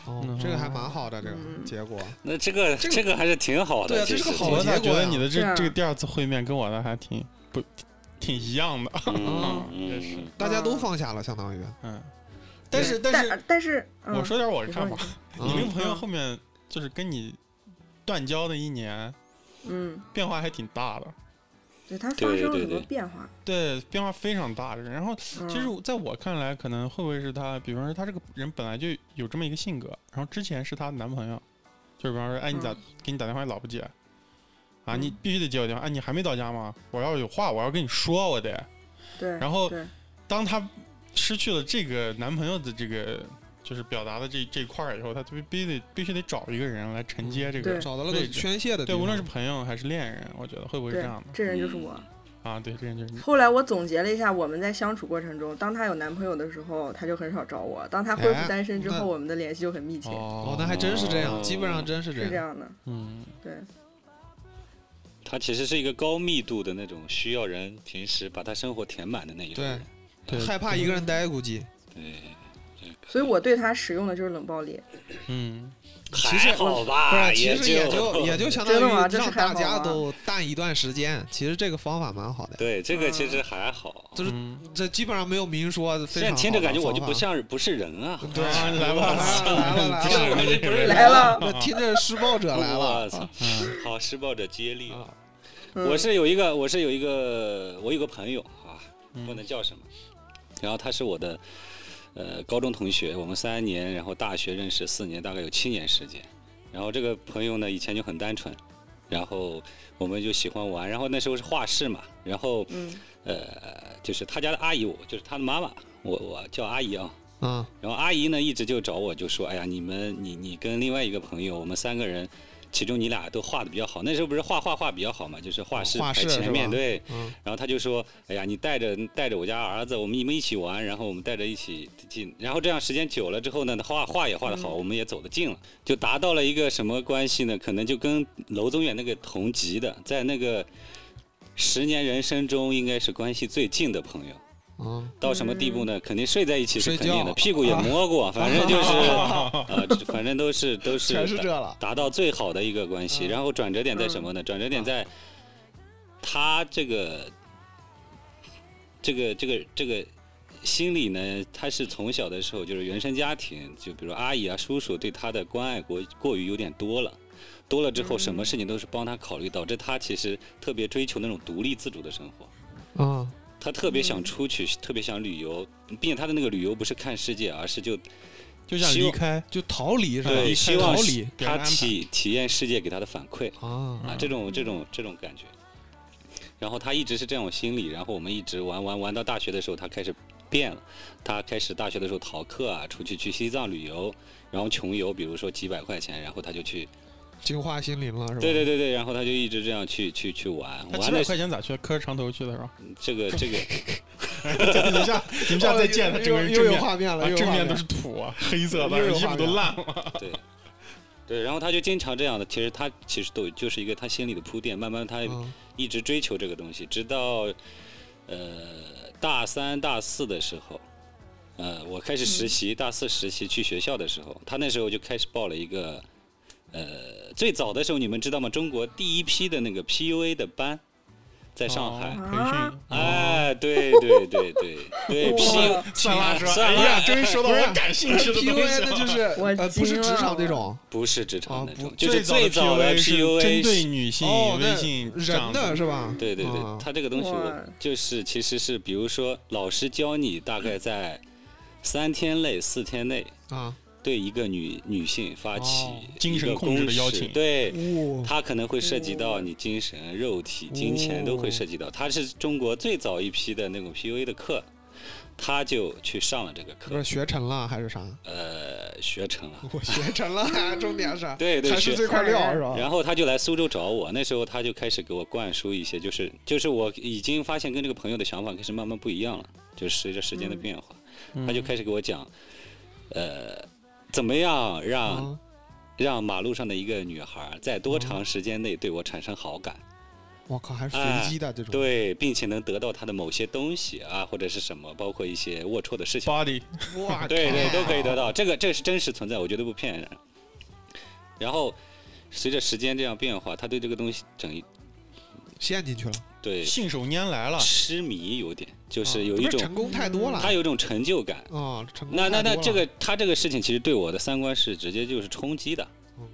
哦，这个还蛮好的，这个嗯。结果。那这个这个还是挺好的，对啊这是个好我咋觉结果呀得你的这这个第二次会面跟我的还挺不挺一样的，嗯 也是。嗯，大家都放下了，相当于。嗯，但是但是但但是，嗯、我说点我的看法，你你那个朋友嗯后面就是跟你断交的一年，嗯，变化还挺大的，对他发生了很多对对变化。对，变化非常大。然后嗯、其实在我看来，可能会不会是他，比方说他这个人本来就有这么一个性格，然后之前是她男朋友，就是比方说，哎，你咋嗯给你打电话你老不接？啊，你嗯必须得接我电话。哎，你还没到家吗？我要有话，我要跟你说，我得。对，然后当她失去了这个男朋友的这个就是表达的这这一块儿以后，他必必须得必须得找一个人来承接这个找到了宣泄的地方。无论是朋友还是恋人，我觉得会不会是这样的，这人就是我。啊？对，这人就是你。后来我总结了一下，我们在相处过程中，当她有男朋友的时候，她就很少找我；当她恢复哎单身之那后，我们的联系就很密切。哦，那还真是这样，哦基本上真是这样。是这样的，嗯，对，他其实是一个高密度的那种需要人平时把他生活填满的那一种人。对害怕一个人待，估计对，所以我对他使用的就是冷暴力。嗯，其实还好不吧，是，其实也就也就相当于让大家都淡一段时间。其实这个方法蛮好的，对这个其实还好。就是嗯这基本上没有明说非现在听着感觉我就不像是不是人啊。对，啊 来吧来了来了不是来了，人这个人来了，那听着施暴者来了我操！嗯好，施暴者接力。啊！嗯我是有一个，我是有一个，我有个朋友啊，嗯不能叫什么，然后他是我的呃高中同学，我们三年，然后大学认识四年，大概有七年时间。然后这个朋友呢，以前就很单纯，然后我们就喜欢玩，然后那时候是画室嘛，然后嗯呃，就是他家的阿姨，我就是他的妈妈，我我叫阿姨啊。啊，然后阿姨呢一直就找我，就说：“哎呀，你们你你跟另外一个朋友，我们三个人，其中你俩都画的比较好。那时候不是画画画比较好嘛，就是画室排画室是前面对。嗯然后他就说：“哎呀，你带着带着我家儿子，我们你们一起玩，然后我们带着一起进，然后这样时间久了之后呢，画画也画得好，我们也走得近了，就达到了一个什么关系呢？可能就跟娄宗远那个同级的，在那个十年人生中应该是关系最近的朋友。啊，到什么地步呢？肯定睡在一起是肯定的，屁股也摸过，反正就是 呃，反正都是都是全是这了。达到最好的一个关系。嗯然后转折点在什么呢？转折点在他这个这个这个这个心理呢，他是从小的时候就是原生家庭，就比如阿姨啊、叔叔对他的关爱过过于有点多了。多了之后，什么事情都是帮他考虑，导致他其实特别追求那种独立自主的生活。啊，他特别想出去，特别想旅游，并且他的那个旅游不是看世界，而是就就想离开，就逃离是吧？对希望逃离他体体验世界给他的反馈啊啊，这种这种这种感觉。然后他一直是这种心理，然后我们一直玩玩玩到大学的时候，他开始变了。他开始大学的时候逃课啊，出去去西藏旅游，然后穷游，比如说几百块钱，然后他就去，净化心灵了是吧？对对对对，然后他就一直这样去去去玩，他几百玩的块钱咋去？磕长头去的是吧？这个 这个你们下你们下再见他，整个人又有正面画面了，正面都是土啊，黑色的，衣服都烂了。对，对，然后他就经常这样的。其实他其实都就是一个他心里的铺垫，慢慢他嗯一直追求这个东西，直到呃大三大四的时候，呃我开始实习，大四实习去学校的时候，他那时候就开始报了一个呃最早的时候你们知道吗？中国第一批的那个 PUA 的班，在上海。哦。培训，哎，对对对对对，PU 算拉说，算了哎呀，终于说到我感兴趣的东西 PUA 了。那就是我呃不是职场那种。不是职场那种，就是最最早的 PUA 针对女性哦，那微信这人的是吧？对对对啊，他这个东西我就是其实是，比如说老师教你大概在三天内、四天内啊，对一个女女性发起哦精神一个控制的攻势邀请对，哇，它可能会涉及到你精神、肉体、金钱都会涉及到。它是中国最早一批的那种 PUA 的课，他就去上了这个课不是，学成了还是啥？呃，学成了。我学成了，重点是对 对，是这块料是吧？然后他就来苏州找我，那时候他就开始给我灌输一些，就是就是我已经发现跟这个朋友的想法开始慢慢不一样了，就是随着时间的变化，嗯他就开始给我讲，呃，怎么样让、啊让马路上的一个女孩在多长时间内对我产生好感，我靠，还是哎随机的这种。对，并且能得到她的某些东西啊，或者是什么，包括一些龌龊的事情，body 哇，对对，都可以得到。这个这是真实存在，我绝对不骗人。然后随着时间这样变化，他对这个东西整一陷进去了，对。信手拈来了。痴迷有点，就是啊有一种成功太多了。他有一种成就感。啊，成功那那那这个他这个事情其实对我的三观是直接就是冲击的。嗯。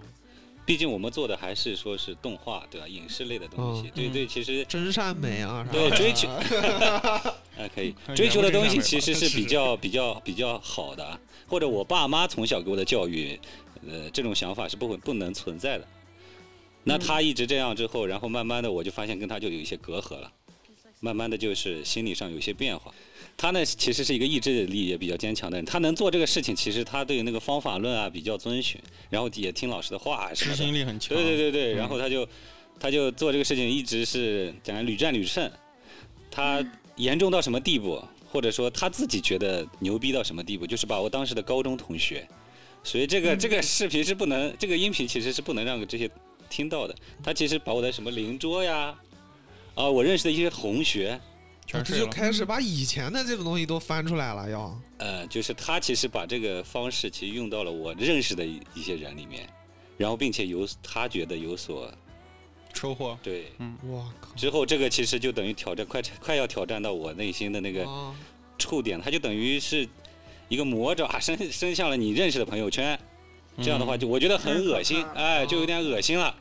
毕竟我们做的还是说是动画对吧，影视类的东西，嗯对对，其实真善美啊，啥对追求 啊可以。追求的东西其实是 比较比较比较好的，或者我爸妈从小给我的教育，呃，这种想法是不会不能存在的。那他一直这样之后，然后慢慢的我就发现跟他就有一些隔阂了。慢慢的就是心理上有一些变化。他呢，其实是一个意志力也比较坚强的人，他能做这个事情，其实他对那个方法论啊比较遵循，然后也听老师的话执么的。行力很强。对对对对，嗯然后他就他就做这个事情一直是讲屡战屡胜，他严重到什么地步，或者说他自己觉得牛逼到什么地步，就是把我当时的高中同学，所以这个这个视频是不能，这个音频其实是不能让这些听到的。他其实把我的什么邻桌呀，啊，我认识的一些同学，全这就。开始把以前的这种东西都翻出来了，要呃，就是他其实把这个方式其实用到了我认识的一一些人里面，然后并且有他觉得有所收获。对。哇靠，之后这个其实就等于挑战，快快要挑战到我内心的那个啊触点，他就等于是一个魔爪伸伸向了你认识的朋友圈，这样的话就我觉得很恶心哎，就有点恶心了，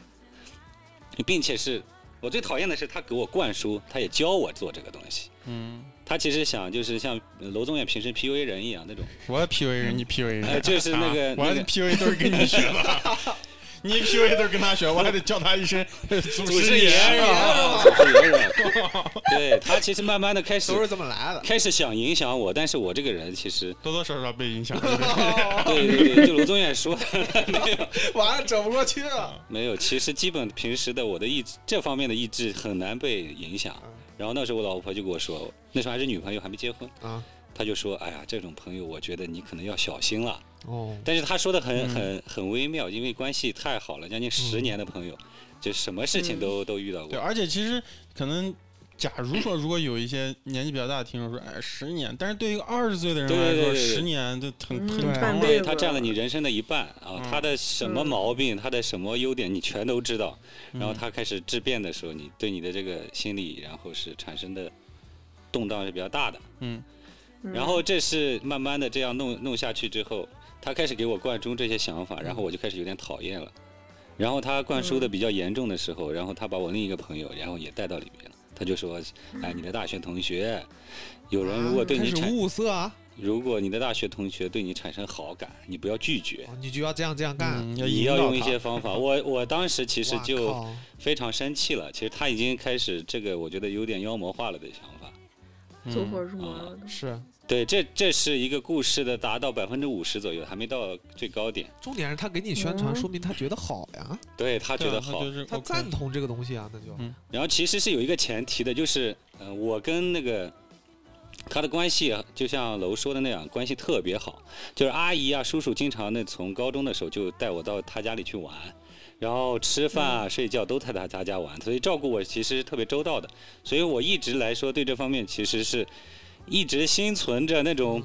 并且是我最讨厌的是他给我灌输，他也教我做这个东西。嗯，他其实想就是像楼宗远平时 PUA 人一样那种，我 PUA 人，你 PUA 人，哎就是那个啊我那个 PUA 都是跟你学的。你 PUA 都是跟他学，我还得叫他一声祖祖师爷爷是吧？祖师爷是吧？对他其实慢慢的开始都是这么来的。开始想影响我，但是我这个人其实多多少少被影响。对对对，就卢宗远说的没有完了，整不过去了。没有，其实基本平时的我的意志这方面的意志很难被影响。然后那时候我老婆就跟我说，那时候还是女朋友，还没结婚，啊，她就说：“哎呀，这种朋友，我觉得你可能要小心了。哦”，但是他说的很嗯很很微妙，因为关系太好了，将近十年的朋友，就什么事情都都遇到过对，过。而且其实可能，假如说如果有一些年纪比较大的听众说，哎，十年，但是对于一个二十岁的人对来说，对对对十年就很嗯很对长了。他占了你人生的一半啊！嗯他的什么毛病，他的什么优点，你全都知道。然后嗯他开始质变的时候，你对你的这个心理，然后是产生的动荡是比较大的。嗯嗯然后这是慢慢的这样弄弄下去之后，他开始给我灌输这些想法，然后我就开始有点讨厌了。然后他灌输的比较严重的时候，然后他把我另一个朋友，然后也带到里面了。他就说：“哎，你的大学同学，有人如果对开始你产，物色啊，如果你的大学同学对你产生好感，你不要拒绝，哦你就要这样这样干。嗯，你要用一些方法。我我当时其实就非常生气了。其实他已经开始这个，我觉得有点妖魔化了的想法。嗯走火入魔了都。是对，这这是一个故事的达到百分之五十左右，还没到最高点。重点是他给你宣传，嗯说明他觉得好呀，对他觉得好，他赞同这个东西啊，那就嗯然后其实是有一个前提的，就是呃，我跟那个他的关系啊，就像楼说的那样，关系特别好。就是阿姨啊、叔叔经常那从高中的时候就带我到他家里去玩，然后吃饭啊、睡觉都在他他家玩，所以照顾我其实是特别周到的。所以我一直来说对这方面其实是一直心存着那种，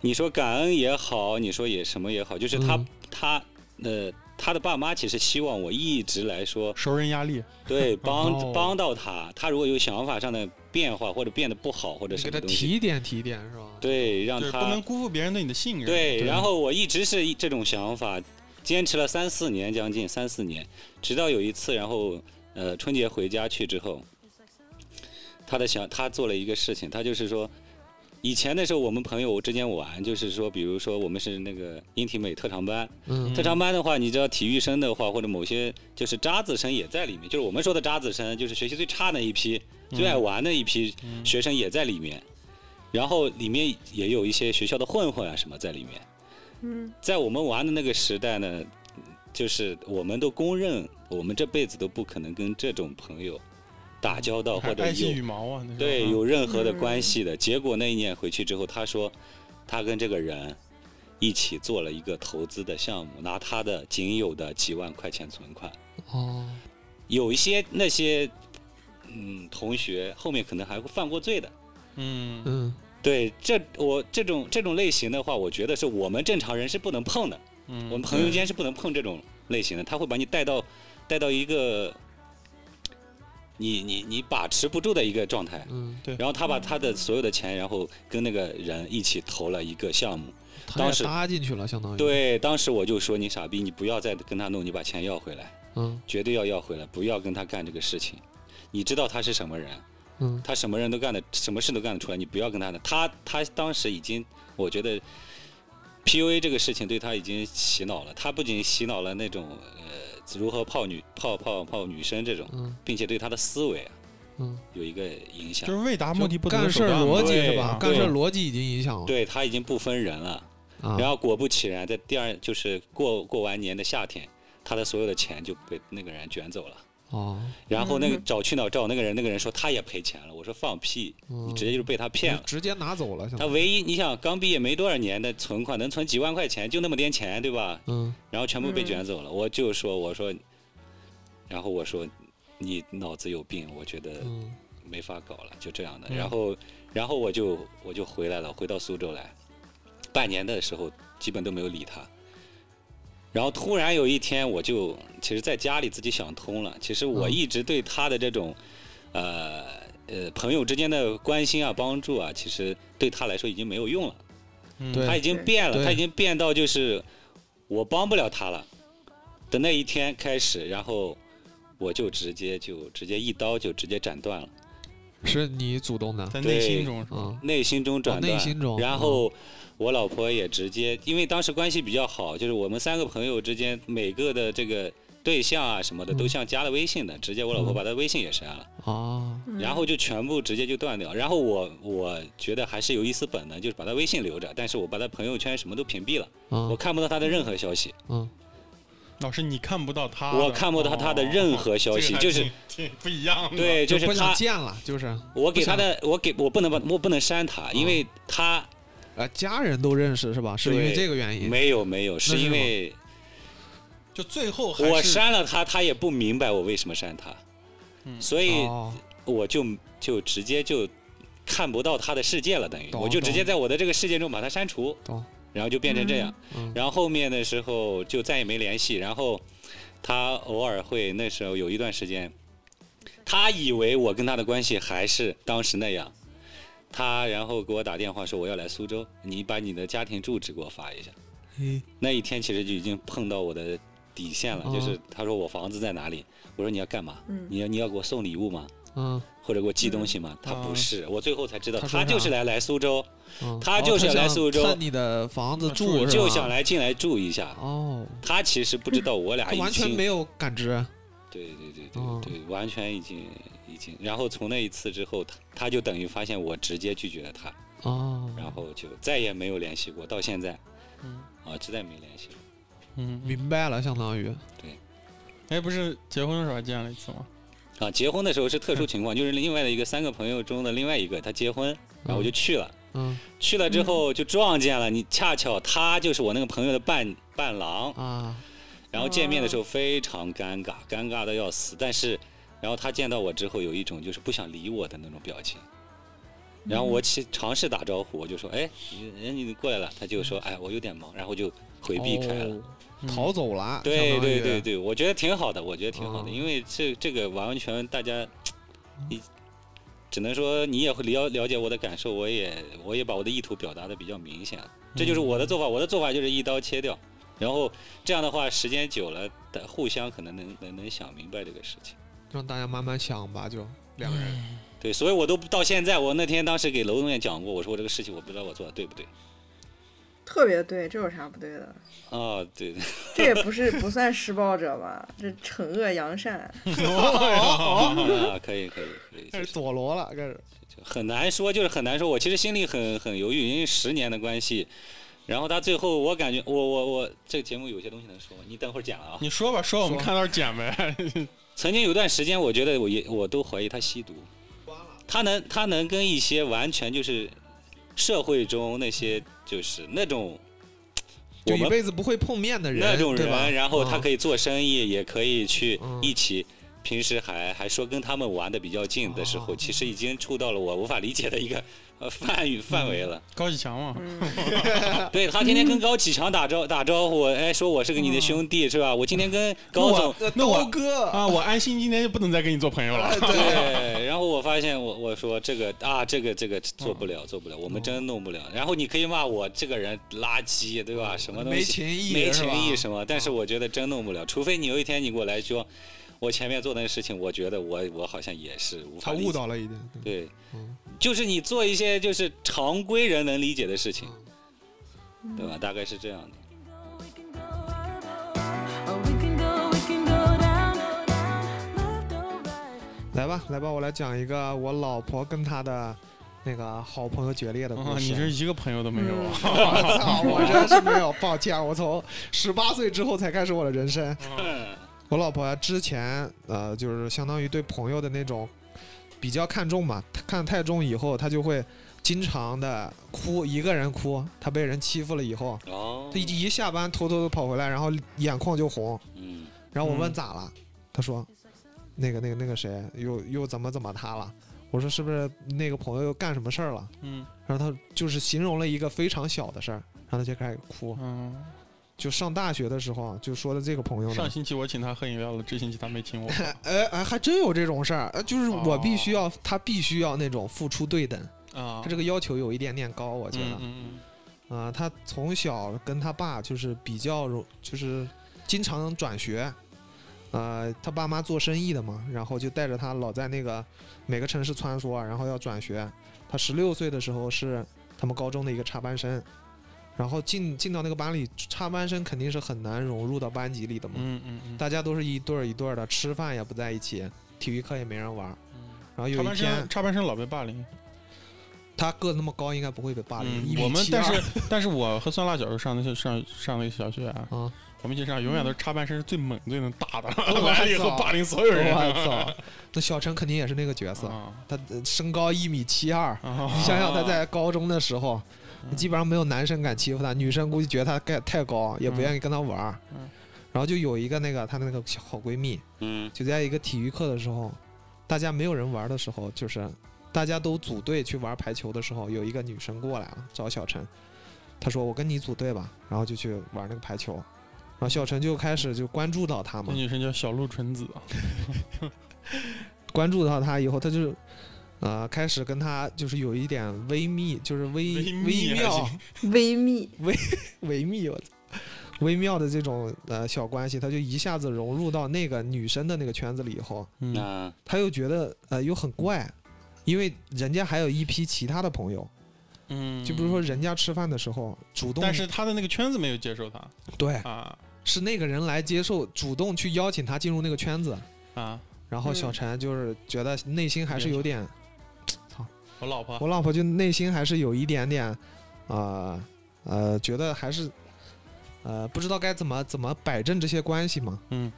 你说感恩也好，你说也什么也好，就是他、嗯他呃。他的爸妈其实希望我一直来说，熟人压力。对，帮哦帮到他。他如果有想法上的变化，或者变得不好，或者什么东西，提点提点是吧？对，让他不他能辜负别人对你的信任。对。对然后我一直是这种想法，坚持了三四年，将近三四年，直到有一次，然后呃春节回家去之后，他的想他做了一个事情，他就是说。以前的时候，我们朋友之间玩，就是说，比如说我们是那个英体美特长班，嗯特长班的话，你知道体育生的话，或者某些就是渣子生也在里面，就是我们说的渣子生，就是学习最差的一批、最爱玩的一批学生也在里面。然后里面也有一些学校的混混啊什么在里面。嗯在我们玩的那个时代呢，就是我们都公认，我们这辈子都不可能跟这种朋友打交道，或者有毛啊，对嗯有任何的关系的。结果那一年回去之后，他说他跟这个人一起做了一个投资的项目，拿他的仅有的几万块钱存款。哦，有一些那些嗯同学后面可能还会犯过罪的。嗯嗯对，这我这种这种类型的话，我觉得是我们正常人是不能碰的。嗯，我们朋友间是不能碰这种类型的，他会把你带到带到一个你你你把持不住的一个状态。嗯，然后他把他的所有的钱，然后跟那个人一起投了一个项目。当时搭进去了，相当于，对，当时我就说你傻逼，你不要再跟他弄，你把钱要回来，嗯绝对要要回来，不要跟他干这个事情。你知道他是什么人，嗯他什么人都干的，什么事都干得出来，你不要跟他的。他他当时已经，我觉得 PUA 这个事情对他已经洗脑了。他不仅洗脑了那种呃如何泡女泡泡泡女生这种，嗯并且对他的思维啊嗯，有一个影响就。是为达目的不择干事逻辑对是吧啊？干事儿逻辑已经影响了。对他已经不分人了。啊，然后果不其然，在第二就是过过完年的夏天，他的所有的钱就被那个人卷走了。哦，然后那个嗯找去哪儿找那个人，那个人说他也赔钱了。我说放屁，嗯你直接就是被他骗了。直接拿走了，他唯一你想刚毕业没多少年的存款，能存几万块钱，就那么点钱，对吧？嗯然后全部被卷走了。我就说我说，然后我说你脑子有病，我觉得嗯没法搞了，就这样的。嗯然后然后我就我就回来了，回到苏州来，半年的时候基本都没有理他。然后突然有一天，我就其实在家里自己想通了。其实我嗯一直对他的这种，呃呃朋友之间的关心啊、帮助啊，其实对他来说已经没有用了。嗯他已经变了，他已经变到就是我帮不了他了的那一天开始，然后我就直接就直接一刀就直接斩断了，是你主动的。在内心中是吧？嗯内心中斩哦断，内心中然后我老婆也直接，因为当时关系比较好，就是我们三个朋友之间每个的这个对象啊什么的嗯都像加了微信的，直接我老婆嗯把他微信也删了。啊，嗯然后就全部直接就断掉。然后我我觉得还是有一丝本能，就是把他微信留着，但是我把他朋友圈什么都屏蔽了，我嗯看不到他的任何消息，嗯老师你看不到他，我看不到他的任何消息，哦就是挺挺不一样的。对，就是他，见了，就是我给他的，我给我不能把我不能删他，因为他呃家人都认识是吧？是因为这个原因。没有没有，是因为就最后我删了他，他也不明白我为什么删他，嗯所以哦，我就就直接就看不到他的世界了，等于我就直接在我的这个世界中把他删除懂，然后就变成这样。嗯然后后面的时候就再也没联系，然后他偶尔会那时候有一段时间，他以为我跟他的关系还是当时那样，他然后给我打电话说我要来苏州，你把你的家庭住址给我发一下。嘿那一天其实就已经碰到我的底线了，哦就是他说我房子在哪里，我说你要干嘛？嗯你要你要给我送礼物吗？嗯或者给我寄东西吗？他哦不是，我最后才知道他就是来来苏州，嗯，他哦就是来苏州蹭你的房子住，就想来进来住一下。哦，他其实不知道我俩已经完全没有感知。对对对对哦对，完全已经已经。然后从那一次之后，他他就等于发现我直接拒绝了他，哦，然后就再也没有联系过，到现在。嗯。啊，实在没联系了。嗯，明白了，相当于。对。哎，不是结婚的时候还见了一次吗？啊，结婚的时候是特殊情况，就是另外的一个三个朋友中的另外一个他结婚，然后我就去了。嗯。去了之后就撞见了你，恰巧他就是我那个朋友的伴伴郎，啊，然后见面的时候非常尴尬，尴尬的要死。但是，然后他见到我之后有一种就是不想理我的那种表情。然后我去尝试打招呼，我就说：“哎，你人你过来了。”他就说：“哎，我有点忙。”然后就回避开了。哦逃走了。对对对，对，我觉得挺好的，我觉得挺好的，哦因为这这个完全大家，你只能说你也会了了解我的感受，我也我也把我的意图表达的比较明显了，这就是我的做法，我的做法就是一刀切掉，然后这样的话时间久了，的互相可能能能能想明白这个事情。让大家慢慢想吧，就两个人。对，所以我都到现在，我那天当时给娄东也讲过，我说我这个事情我不知道我做的对不对。特别对，这有啥不对的？哦，对，这也不是不算施暴者吧？这惩恶扬善。啊，可以可以可以，开始就是佐罗了，开始。很难说，就是很难说。我其实心里很很犹豫，因为十年的关系，然后他最后我感觉我我我这个节目有些东西能说吗？你等会儿剪了啊。你说吧，说我们看到剪呗。曾经有段时间，我觉得我也我都怀疑他吸毒，他能他能跟一些完全就是社会中那些就是那种就一我们辈子不会碰面的人，那种？人，然后他可以以做生意，也可以去嗯一起。平时还还说跟他们玩的比较近的时候，哦其实已经触到了我无法理解的一个呃范围范围了。高启强嘛，嗯，对他天天跟高启强打招打招呼，哎，说我是个你的兄弟是吧？我今天跟高总那我啊，我安心今天就不能再跟你做朋友了。对，然后我发现我我说这个啊，这个这个做不了，做不了，我们真弄不了。然后你可以骂我这个人垃圾，对吧？什么东西没情义，没情义什么？但是我觉得真弄不了，除非你有一天你给我来说，我前面做那个事情，我觉得我我好像也是无法他理解悟到了一点。对对嗯，就是你做一些就是常规人能理解的事情，嗯对吧？大概是这样的。Oh. 来吧，来吧，我来讲一个我老婆跟她的那个好朋友决裂的故啊，事。你这一个朋友都没有？我操，我真是没有，抱歉，我从十八岁之后才开始我的人生。嗯我老婆之前呃，就是相当于对朋友的那种比较看重嘛，看太重以后，她就会经常的哭，一个人哭。她被人欺负了以后，哦她，一一下班偷偷的跑回来，然后眼眶就红。嗯然后我问嗯咋了，她说那个那个那个谁又又怎么怎么他了。我说是不是那个朋友又干什么事儿了？嗯然后她就是形容了一个非常小的事儿，然后她就开始哭。嗯，就上大学的时候啊就说的这个朋友呢上，星期我请他喝饮料了，这星期他没请我。哎哎，还真有这种事儿，呃就是我必须哦要，他必须要那种付出对等，啊，他这个要求有一点点高，我觉得，嗯嗯啊、他从小跟他爸就是比较容，就是经常转学，呃，他爸妈做生意的嘛，然后就带着他老在那个每个城市穿梭，然后要转学。他十六岁的时候是他们高中的一个插班生，然后进进到那个班里，插班生肯定是很难融入到班级里的嘛，嗯嗯嗯大家都是一对儿一对儿的，吃饭也不在一起，体育课也没人玩。嗯。然后有一天，插班生老被霸凌。他个子那么高，应该不会被霸凌。嗯一，米我们但是但是我和酸辣小时候上的是上上那个小学啊，啊，我们一起上，永远都是插班生是最猛最能打的，我完了以后霸凌所有人。我操！那小陈肯定也是那个角色，啊他呃身高一米七二，啊！你想想他在高中的时候，嗯基本上没有男生敢欺负他，女生估计觉得他盖太高，也不愿意跟他玩儿嗯。然后就有一个那个她的那个好闺蜜，嗯就在一个体育课的时候，大家没有人玩的时候，就是大家都组队去玩排球的时候，有一个女生过来了找小陈，她说：“我跟你组队吧。”然后就去玩那个排球，然后小陈就开始就关注到她嘛那，女生叫小鹿纯子，关注到她以后，她就。呃，开始跟他就是有一点微密，就是微微密还微妙、微密，微密，我操，微妙的这种呃小关系，他就一下子融入到那个女生的那个圈子里以后，嗯他又觉得呃又很怪，因为人家还有一批其他的朋友，嗯，就比如说，人家吃饭的时候主动，但是他的那个圈子没有接受他。对，啊是那个人来接受，主动去邀请他进入那个圈子，啊！然后小嗯。陈就是觉得内心还是有点，我老婆。我老婆就内心还是有一点点，呃呃，觉得还是呃不知道该怎么怎么摆正这些关系嘛，嗯。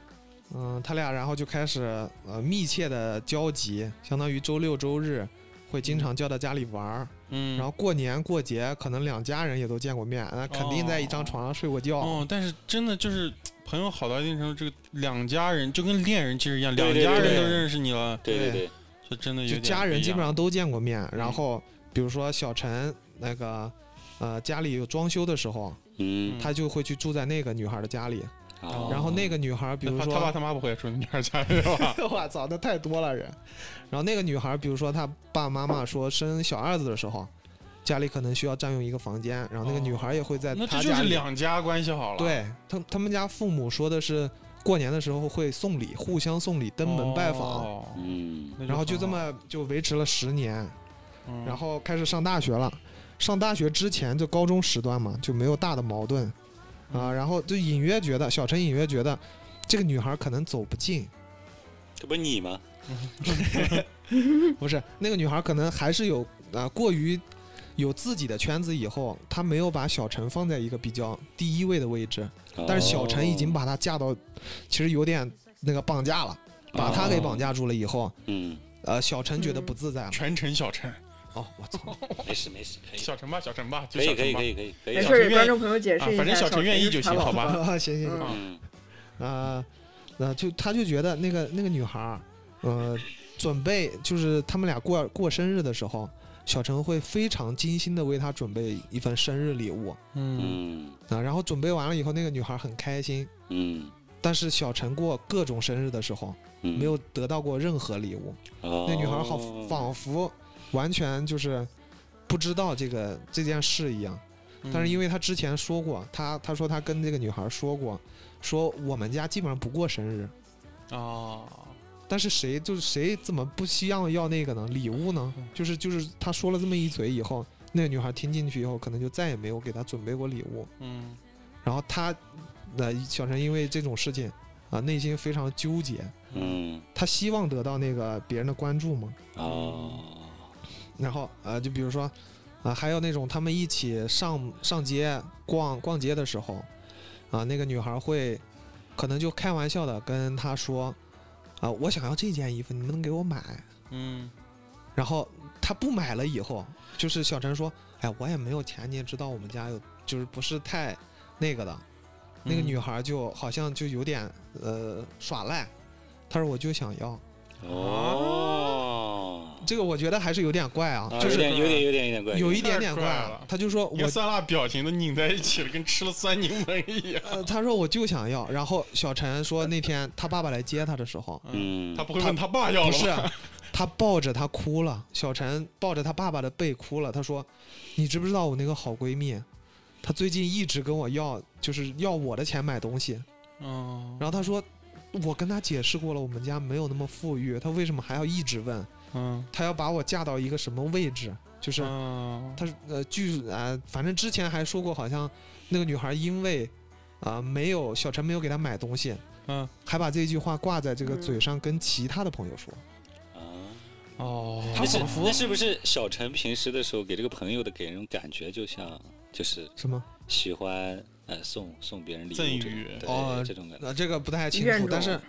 嗯，他俩然后就开始呃密切的交集，相当于周六周日会经常叫到家里玩儿。嗯，然后过年过节，可能两家人也都见过面，那肯定在一张床上睡过觉。哦，但是真的就是朋友好到一定程度，这个两家人就跟恋人其实一样，两对对对对家人都认识你了，对对对对，这真的有点就家人基本上都见过面。嗯然后比如说小陈那个，呃，家里有装修的时候，嗯，他就会去住在那个女孩的家里。哦然后那个女孩，比如说他爸，他妈不会住那女孩家里吧？我操，那太多了人。然后那个女孩，比如说她爸爸妈妈说生小儿子的时候，家里可能需要占用一个房间，然后那个女孩也会在那这就是她家里。两家关系好了。对他他们家父母说的是过年的时候会送礼，互相送礼，登门拜访。哦嗯那然后就这，么就维持了十年，嗯然后开始上大学了。上大学之前就高中时段嘛，就没有大的矛盾嗯啊。然后就隐约觉得，小陈隐约觉得这个女孩可能走不近，这不是你吗？不是那个女孩可能还是有啊过于有自己的圈子以后，他没有把小陈放在一个比较第一位的位置，但是小陈已经把他架到，其实有点那个绑架了，把他给绑架住了以后，嗯，呃，小陈觉得不自在了。全程小陈，哦，我操！没事没事，可以小陈吧，小陈吧，就可以小陈吧可以可以可以可以没事观众朋友解释一下。啊反正小陈愿意就行好吧 行行行，啊，那就他就觉得那个那个女孩儿，呃，准备就是他们俩过过生日的时候，小陈会非常精心的为她准备一份生日礼物嗯。嗯。啊，然后准备完了以后，那个女孩很开心，嗯。但是小陈过各种生日的时候，嗯，没有得到过任何礼物，哦，那女孩好仿佛完全就是不知道这个这件事一样。嗯，但是因为他之前说过，他他说他跟这个女孩说过，说我们家基本上不过生日，啊，但是谁就是谁怎么不希望要那个呢？礼物呢？就是就是他说了这么一嘴以后，那个女孩听进去以后，可能就再也没有给他准备过礼物。嗯然后他，那，小陈因为这种事情啊，内心非常纠结。嗯他希望得到那个别人的关注吗，哦然后呃，就比如说啊、还有那种他们一起上上街逛逛街的时候，啊、那个女孩会可能就开玩笑的跟他说，啊、我想要这件衣服，你们能给我买？嗯。然后他不买了以后，就是小陈说，哎，我也没有钱，你也知道我们家有就是不是太那个的，那个嗯。女孩就好像就有点呃耍赖，她说我就想要，哦，这个我觉得还是有点怪啊，啊就是有点有点有点有点怪，有一点点太怪了，他就说我酸辣表情都拧在一起了，跟吃了酸柠檬一样。呃，他说我就想要，然后小陈说那天他爸爸来接他的时候，嗯，他不会问他爸要不是？他抱着他哭了，小陈抱着他爸爸的背哭了，他说你知不知道我那个好闺蜜，她最近一直跟我要，就是要我的钱买东西，嗯然后他说我跟他解释过了，我们家没有那么富裕，他为什么还要一直问？嗯，他要把我嫁到一个什么位置？就是嗯他呃，据啊，反正之前还说过，好像那个女孩因为啊、没有小陈没有给她买东西，嗯还把这句话挂在这个嗯嘴上，跟其他的朋友说。啊。哦，他仿佛那是不是小陈平时的时候给这个朋友的给人感觉就像就是什么？喜欢呃送送别人礼物赠这种予哦这种感觉呃，这个不太清楚，但是，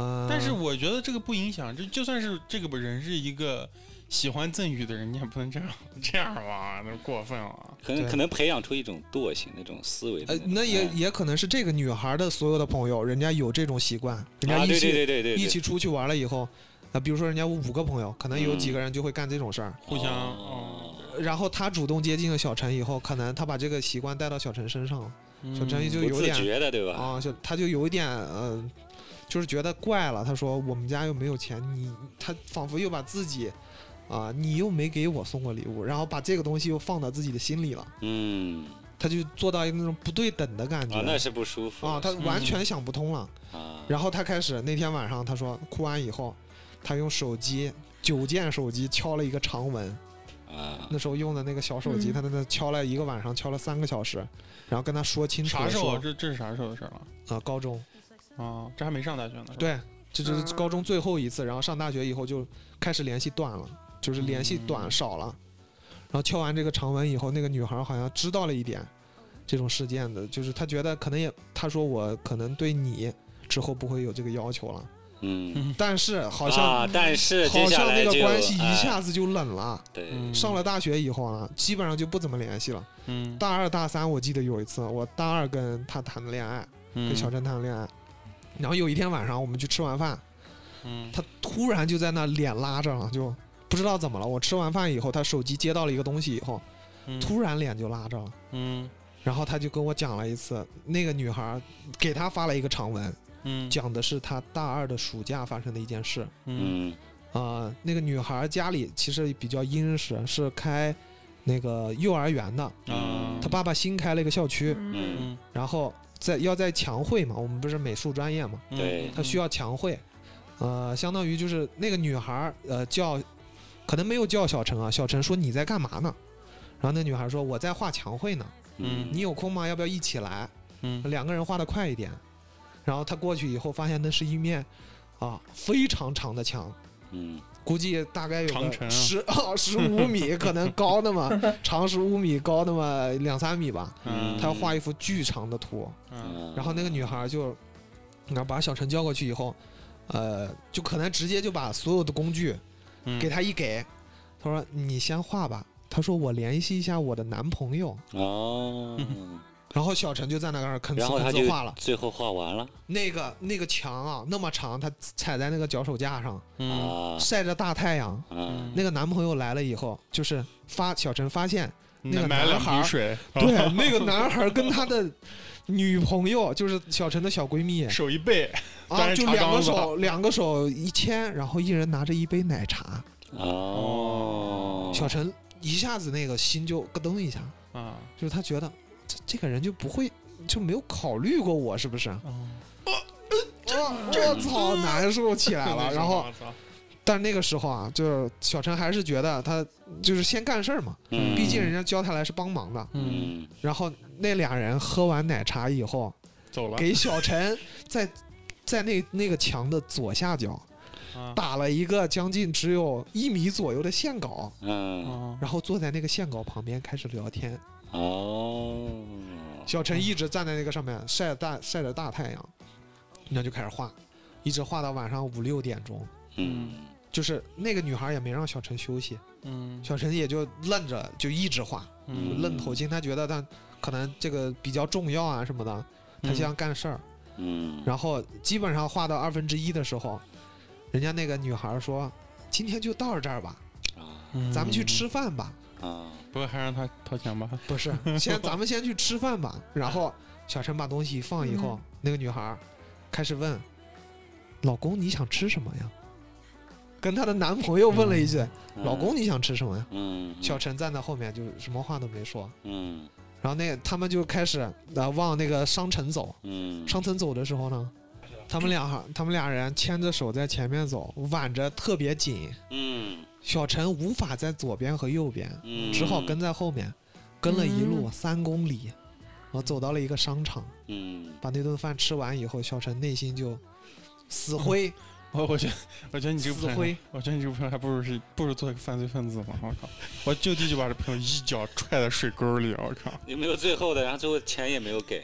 呃，但是我觉得这个不影响，就就算是这个人是一个喜欢赠予的人，你也不能这样这样吧，那过分了。可能可能培养出一种惰性那种思维的呃，那也哎也可能是这个女孩的所有的朋友，人家有这种习惯，人家一起、对对对对对一起出去玩了以后，啊、比如说人家五个朋友，可能有几嗯个人就会干这种事儿。互相哦然后他主动接近了小陈以后，可能他把这个习惯带到小陈身上了，小陈就有点觉的对吧？啊，就他就有一点呃，就是觉得怪了。他说我们家又没有钱，你他仿佛又把自己啊，你又没给我送过礼物，然后把这个东西又放到自己的心里了，嗯他就做到一个那种不对等的感觉。啊，那是不舒服啊，他嗯完全想不通了。啊，然后他开始那天晚上，他说哭完以后，他用手机九键手机敲了一个长文，啊那时候用的那个小手机，嗯他在那敲了一个晚上，敲了三个小时，然后跟他说清楚啥时候？这这是啥时候的事儿了？啊、高中啊，这还没上大学呢。对，这就是嗯高中最后一次，然后上大学以后就开始联系断了，就是联系短嗯少了。然后敲完这个长文以后，那个女孩好像知道了一点这种事件的，就是她觉得可能也，她说我可能对你之后不会有这个要求了，嗯，但是好像、啊，但是好像那个关系一哎下子就冷了。对嗯上了大学以后啊，基本上就不怎么联系了。嗯，大二大三，我记得有一次，我大二跟他谈的恋爱，嗯跟小陈谈的恋爱，然后有一天晚上我们去吃完饭，嗯他突然就在那脸拉着了，就不知道怎么了。我吃完饭以后，他手机接到了一个东西以后，嗯突然脸就拉着了。嗯然后他就跟我讲了一次，那个女孩给他发了一个长文，嗯讲的是他大二的暑假发生的一件事。嗯嗯啊、那个女孩家里其实比较殷实，是开那个幼儿园的。啊，他爸爸新开了一个校区，然后在要在墙绘嘛，我们不是美术专业嘛，嗯对他需要墙绘，呃，相当于就是那个女孩儿呃叫，可能没有叫小陈啊，小陈说你在干嘛呢？然后那女孩说我在画墙绘呢，嗯你有空吗？要不要一起来？嗯两个人画的快一点。然后他过去以后发现那是一面啊非常长的墙，嗯估计大概有十啊。十五米，可能 高那么长十五米，高那么两三米吧。嗯。他要画一幅巨长的图，嗯。然后那个女孩就，你看把小陈叫过去以后，呃，就可能直接就把所有的工具嗯。给他一给，他说你先画吧。他说我联系一下我的男朋友，哦，然后小陈就在那儿吭哧吭然后他就哧画了。最后画完了。那个那个墙啊那么长，他踩在那个脚手架上，晒着大太阳。嗯。那个男朋友来了以后，就是发小陈发现，那个买了两男孩 对那个男孩跟他的女朋友，就是小陈的小闺蜜。手一背，啊，就两个手两个手一牵，然后一人拿着一杯奶茶。哦，小陈一下子那个心就咯噔一下，啊，就是他觉得这这个人就不会就没有考虑过我是不是？哦我操，难受起来了。然后，但是那个时候啊，就是小陈还是觉得他就是先干事儿嘛，嗯毕竟人家叫他来是帮忙的。嗯，嗯然后那俩人喝完奶茶以后，走了，给小陈在在那那个墙的左下角啊打了一个将近只有一米左右的线稿，嗯，啊然后坐在那个线稿旁边开始聊天。哦，小陈一直站在那个上面晒着大晒着大太阳，然后就开始画，一直画到晚上五六点钟。嗯就是那个女孩也没让小陈休息，嗯小陈也就愣着就一直画，嗯愣头青。他觉得他可能这个比较重要啊什么的，他想干事儿。嗯，然后基本上画到二分之一的时候，人家那个女孩说：“今天就到这儿吧，咱们去吃饭吧。啊，不过还让他掏钱吧？” 不是，先咱们先去吃饭吧。然后小陈把东西一放以后，那个女孩开始问：“老公，你想吃什么呀？”跟她的男朋友问了一句：“嗯老公，你想吃什么呀？”嗯，小陈站在后面，就什么话都没说。嗯然后那他们就开始呃往那个商城走。嗯，商城走的时候呢，他们俩他们俩人牵着手在前面走，挽着特别紧。嗯小陈无法在左边和右边，嗯，只好跟在后面，跟了一路三公里，然后走到了一个商场，嗯把那顿饭吃完以后，小陈内心就死灰，我我觉得我觉得你这个朋友死灰，我觉得你这个朋友还不如是不如做一个犯罪分子嘛！我靠，我就地就把这朋友一脚踹在水沟里，我靠！有没有最后的？然后最后钱也没有给，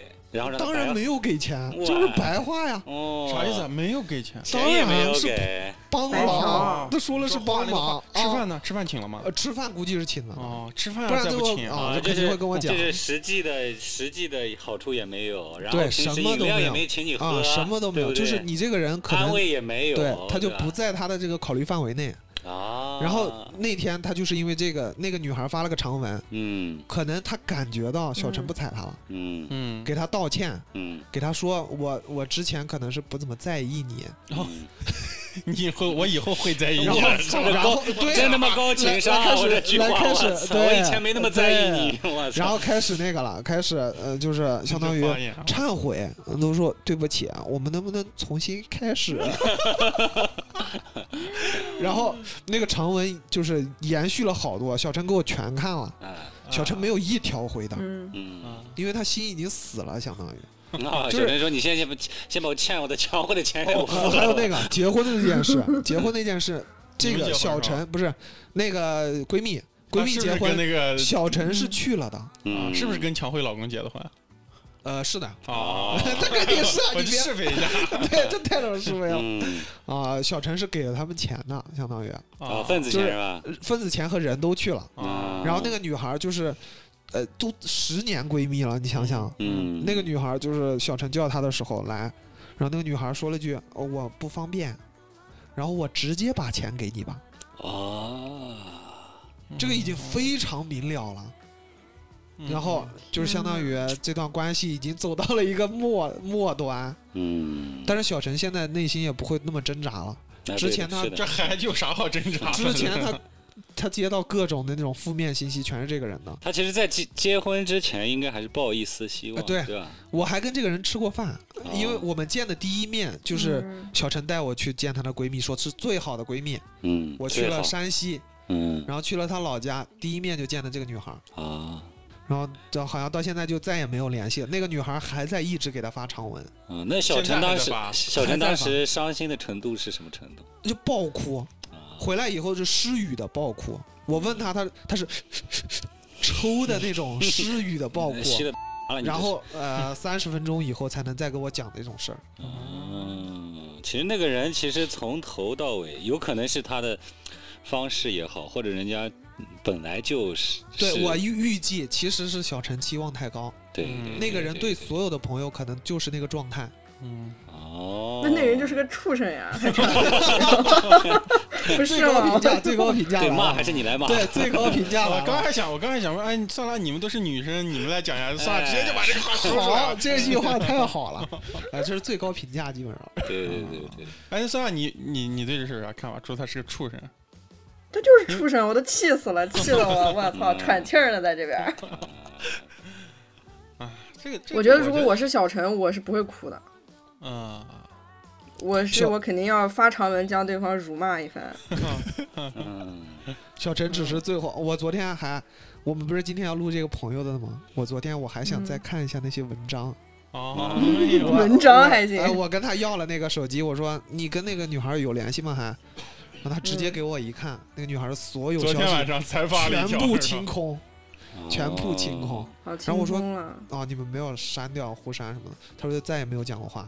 当然没有给钱，就是白话呀，哦，啥意思啊？？没有给钱，钱也没有当然是给，帮忙，他说了是帮忙，吃啊。饭呢？吃饭请了吗？呃，吃饭估计是请了，哦，吃饭不然再不请啊这肯定会跟我讲。这是实际的实际的好处也没有，然后对什么都没有。饮料也没请你喝，啊，什么都没有，就是你这个人可能安慰也没有，对他就不在他的这个考虑范围内。啊。然后那天他就是因为这个，那个女孩发了个长文，嗯。可能他感觉到小陈嗯不睬他了，嗯。嗯，给他道歉，嗯，给他说我我之前可能是不怎么在意你，然嗯 你以后我以后会在意然后你的。然后对真他妈高情商啊！来来开始来开始！对我以前没那么在意你，我操！然后开始那个了，开始呃就是相当于忏悔，都说对不起啊，我们能不能重新开始？然后那个长文就是延续了好多，小陈给我全看了，啊小陈没有一条回的，嗯，嗯啊因为他心已经死了，相当于。啊，就是小陈说你先先把先把我欠我的交会的钱给我还还有。那个结婚的那件事，结婚那件事，这个小陈不是那个闺蜜，闺蜜结婚，那个小陈是去了的，是不是跟强辉老公结的婚？呃，是的，哦，这肯定是啊，你别试飞一下对，这太能是非了嗯啊！小陈是给了他们钱的，相当于啊，份子钱是吧？呃份子钱和人都去了，啊，然后那个女孩就是，呃，都十年闺蜜了，你想想，嗯，那个女孩就是小陈叫她的时候来，然后那个女孩说了句、哦、我不方便，然后我直接把钱给你吧，哦，这个已经非常明了了。嗯然后就是相当于这段关系已经走到了一个末末端，嗯，但是小陈现在内心也不会那么挣扎了。啊之前他这还有啥好挣扎的？之前他他接到各种的那种负面信息，全是这个人的。他其实，在结结婚之前，应该还是抱一丝希望，啊对对吧？我还跟这个人吃过饭，因为我们见的第一面就是嗯小陈带我去见她的闺蜜，说是最好的闺蜜。嗯，我去了，山西，嗯然后去了她老家，第一面就见的这个女孩，啊然后这好像到现在就再也没有联系了。那个女孩还在一直给他发长文，嗯，那小陈当时小陈当时伤心的程度是什么程度？就爆哭。啊，回来以后是失语的爆哭。我问他，他他是抽的那种 失语的爆哭，然后呃三十分钟以后才能再跟我讲那种事儿。嗯，其实那个人其实从头到尾，有可能是他的方式也好，或者人家本来就是是对我预预计其实是小陈期望太高，对嗯那个人对对所有的朋友可能就是那个状态。嗯，哦，那那人就是个畜生呀，不最是最？高评价，最高评价。对骂还是你来骂？对最高评价了刚还想，我刚还想说，哎，算了，你们都是女生，你们来讲一下，算了，直接就把这个话说出来好，了。这句话太好了，哎，这是最高评价，基本上。对对对对，哎，算了，你你你对这事有啥看法？说他是个畜生，他就是畜生，我都气死了，气得我，我操，喘气儿呢，在这边儿。啊，这个，这个我觉得如果我是小陈，我是不会哭的，嗯，我是我肯定要发长文将对方辱骂一番。嗯 小陈只是最后，我昨天还，我们不是今天要录这个朋友的吗？我昨天我还想再嗯看一下那些文章，哦，文章还行哎，我跟他要了那个手机，我说你跟那个女孩有联系吗？还，然后他直接嗯给我一看，那个女孩所有昨天晚消息上才发了，全部清空，全部清空哦。。然后我说哦，你们没有删掉互删什么的，他说再也没有讲过话。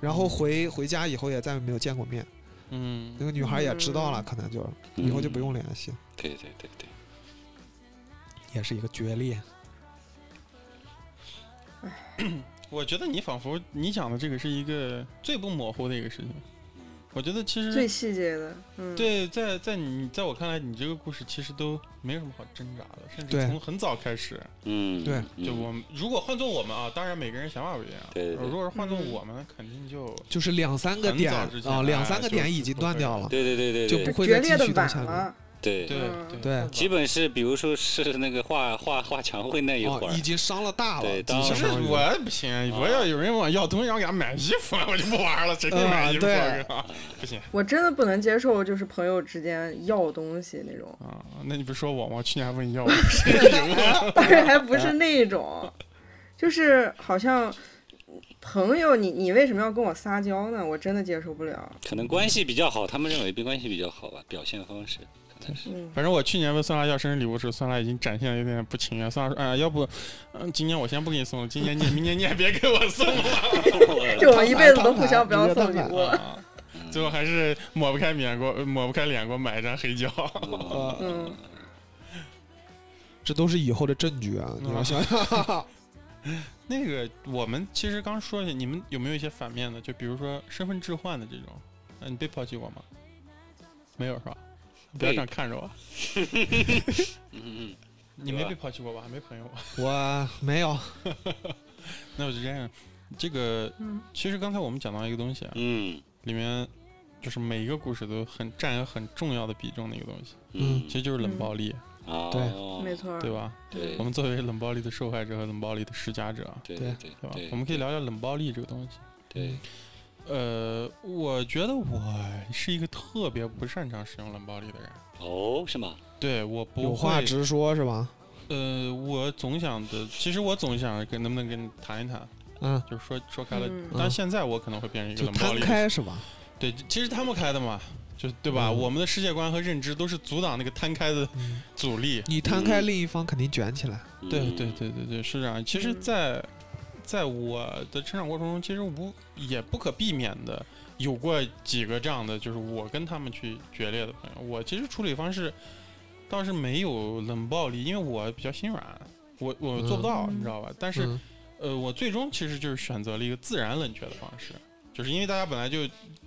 然后回回家以后也再也没有见过面，嗯。那个女孩也知道了，嗯。可能就以后就不用联系，对对对对，也是一个决裂。我觉得你仿佛你讲的这个是一个最不模糊的一个事情。我觉得其实最细节的，嗯，，对，在在你在我看来，你这个故事其实都没有什么好挣扎的，甚至从很早开始，嗯，对嗯就我们如果换做我们啊，当然每个人想法不一样。对对对如果是换做嗯我们，肯定就就是两三个点啊，两哎三个点已经断掉了，对对对对对就不会再继续断下去。了，对对嗯对基本是比如说是那个画画画墙绘那一会哦，儿已，经伤了大了其实我不行，我要有人问我要东西，让我给他买衣服，我就不玩了，谁给你买衣服？不行我真的不能接受，就是朋友之间要东西那种，啊！那你不是说我吗？我去年还问你要，我谁赢了？当然还不是那种，就是好像朋友你你为什么要跟我撒娇呢？我真的接受不了。可能关系比较好，他们认为比关系比较好吧，表现方式反正我去年问酸辣要生日礼物时，酸辣已经展现的有点不情愿。酸辣说：“哎呀，要不，嗯，今年我先不给你送了，今年你 明年你也别给我送了。就我们一辈子都互相不要送礼物了。啊”最后还是抹不开脸，给我抹不开脸，给我买一张黑胶。嗯嗯，这都是以后的证据啊！你要想想，那个，我们其实刚说一下，你们有没有一些反面的？就比如说身份置换的这种，嗯，你被抛弃过吗？没有是吧？不要这样看着我，嗯嗯你没被抛弃过吧？没朋友吧？我没有，那我就这样。这个嗯其实刚才我们讲到一个东西啊，嗯里面就是每一个故事都很占有很重要的比重的一个东西，嗯其实就是冷暴力，对，没错，对吧？对我们作为冷暴力的受害者和冷暴力的施加者，对对对对吧对，？我们可以聊聊冷暴力这个东西。对，呃，我觉得我是一个特别不擅长使用冷暴力的人。哦，是吗？对我不有话，直说，是吧？呃，我总想的，其实我总想跟能不能跟你谈一谈，嗯，就是说说开了。嗯但现在我可能会变成一个摊冷暴力的开是吧？对，其实摊不开的嘛，就对吧？嗯我们的世界观和认知都是阻挡那个摊开的嗯，阻力。你摊开，嗯另一方肯定卷起来。对嗯对对对对，是这样。其实嗯在，在我的成长过程中，其实无也不可避免的有过几个这样的，就是我跟他们去决裂的朋友。我其实处理方式倒是没有冷暴力，因为我比较心软，我我做不到，嗯你知道吧？但是、嗯呃，我最终其实就是选择了一个自然冷却的方式，就是因为大家本来就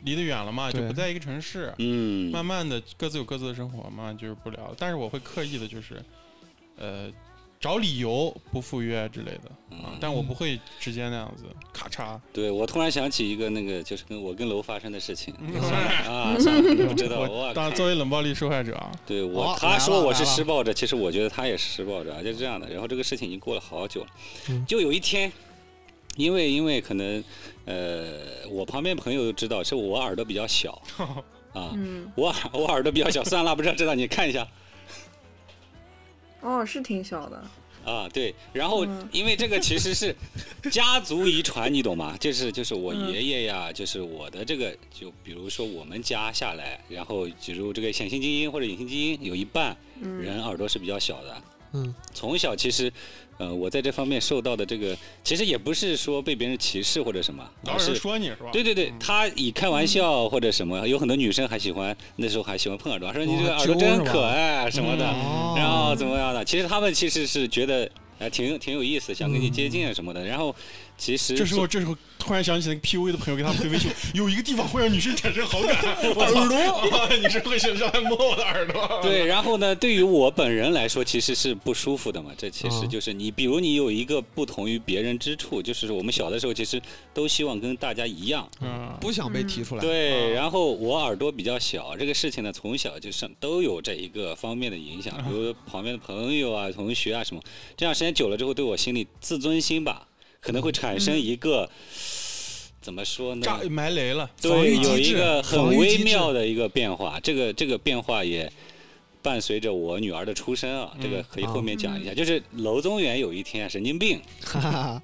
离得远了嘛，就不在一个城市。嗯，慢慢的各自有各自的生活，慢慢就是不聊。但是我会刻意的，就是，呃，找理由不赴约之类的啊嗯，但我不会直接那样子咔嚓。对我突然想起一个那个，就是跟我跟楼发生的事情嗯算了 啊，算了，不知道，我我当作为冷暴力受害者啊，对我他说我是施暴者，其实我觉得他也是施暴者，就是这样的。然后这个事情已经过了好久了，嗯就有一天，因为因为可能呃，我旁边朋友都知道是我耳朵比较小 啊，嗯，我我耳朵比较小，算了，不知道知道你看一下哦，是挺小的，啊，对。然后嗯因为这个其实是 家族遗传，你懂吗？就是就是我嗯爷爷呀，就是我的这个，就比如说我们家下来，然后比如这个显性基因或者隐性基因有一半嗯，人耳朵是比较小的。嗯从小其实，呃，我在这方面受到的这个，其实也不是说被别人歧视或者什么，老是说你是吧？对对对嗯，他以开玩笑或者什么，有很多女生还喜欢，那时候还喜欢碰耳朵，说你这个哦耳朵真可爱什么的，哦然后怎么样的？其实他们其实是觉得。还，挺挺有意思，想跟你接近啊什么的。然后，其实这时候，这时候突然想起那个 PUA 的朋友给他回微信，有一个地方会让女生产生好感，耳朵，女生会想上来摸我的耳朵。对，然后呢，对于我本人来说，其实是不舒服的嘛。这其实嗯就是你，比如你有一个不同于别人之处，就是我们小的时候其实都希望跟大家一样。嗯，不想被提出来。对，啊然后我耳朵比较小，这个事情呢，从小就是都有这一个方面的影响，比如旁边的朋友啊、同学啊什么，这样时间久了之后，对我心里自尊心吧，可能会产生一个、怎么说呢？炸埋雷了。对，有一个很微妙的一个变化，这个这个变化也伴随着我女儿的出生啊，这个嗯可以后面讲一下。就是娄宗元有一天啊神经病，哈哈哈，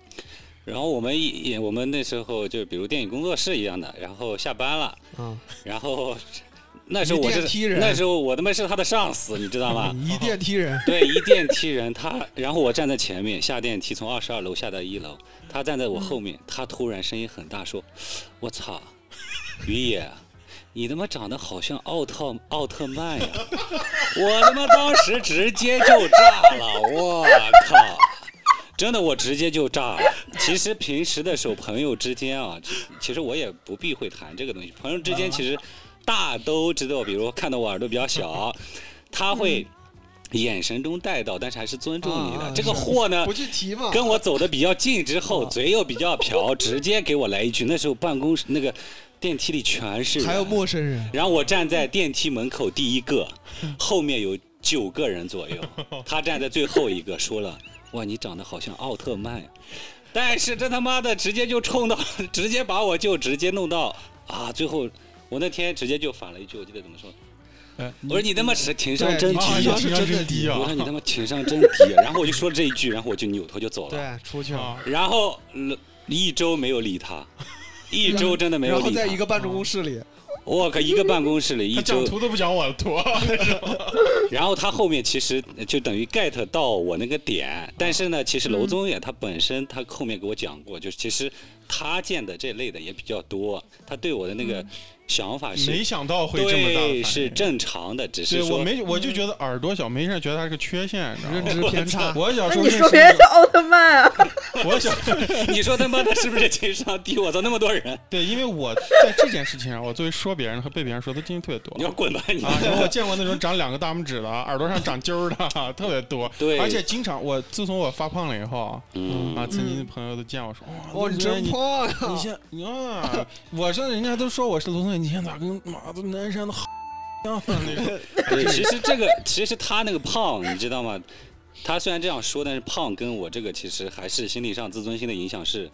然后我们一我们那时候就比如电影工作室一样的，然后下班了，嗯，然后那时候我是电梯人是那时候我他妈是他的上司，你知道吗？一电梯人，对，一电梯人他，然后我站在前面下电梯，从二十二楼下到一楼，他站在我后面，他突然声音很大说：“我操，于野，你他妈长得好像奥特奥特曼呀！”我他妈当时直接就炸了，我靠！真的，我直接就炸了。其实平时的时候，朋友之间啊，其其实我也不避讳谈这个东西。朋友之间其实大都知道，比如看到我耳朵比较小，他会眼神中带到，但是还是尊重你的。啊这个货呢 不，去提嘛，跟我走的比较近之后，啊嘴又比较瓢，直接给我来一句。那时候办公室那个电梯里全是人，还有陌生人，然后我站在电梯门口第一个，后面有九个人左右，他站在最后一个，说了：“哇，你长得好像奥特曼呀！”但是这他妈的直接就冲到，直接把我就直接弄到啊！最后我那天直接就反了一句，我记得怎么说？哎，我说你他妈是情商真低啊，你情商呀！是真低啊我说你他妈情商真低呀！然后我就说了这一句，然后我就扭头就走了。对，出去了，啊，然后呃一周没有理他，一周真的没有理他。然后在一个办公室里，我靠，一个办公室里一他讲周，图都不讲我的图，然后他后面其实就等于 get 到我那个点，但是呢，其实娄宗远他本身他后面给我讲过，就是其实他见的这类的也比较多，他对我的那个想法是没想到会这么大是正常的，只是对我没，我就觉得耳朵小，没事觉得它是个缺陷，你知道吗认知偏差，我小时候认识你说别人是奥特曼啊？我小 你说他妈的是不是情商低？我操，那么多人，对，因为我在这件事情上，我作为说别人和被别人说的经历特别多你要滚吧你！啊，我见过那种长两个大拇指的，耳朵上长揪儿的，特别多。对而且经常我自从我发胖了以后嗯啊，曾经的朋友都见我说，哇，哇，你真胖呀！你现你啊，我说人家都说我是卢总，你现在咋跟妈的南山的 样那种？对，其实这个其实他那个胖，你知道吗？他虽然这样说，但是胖跟我这个其实还是心理上自尊心的影响是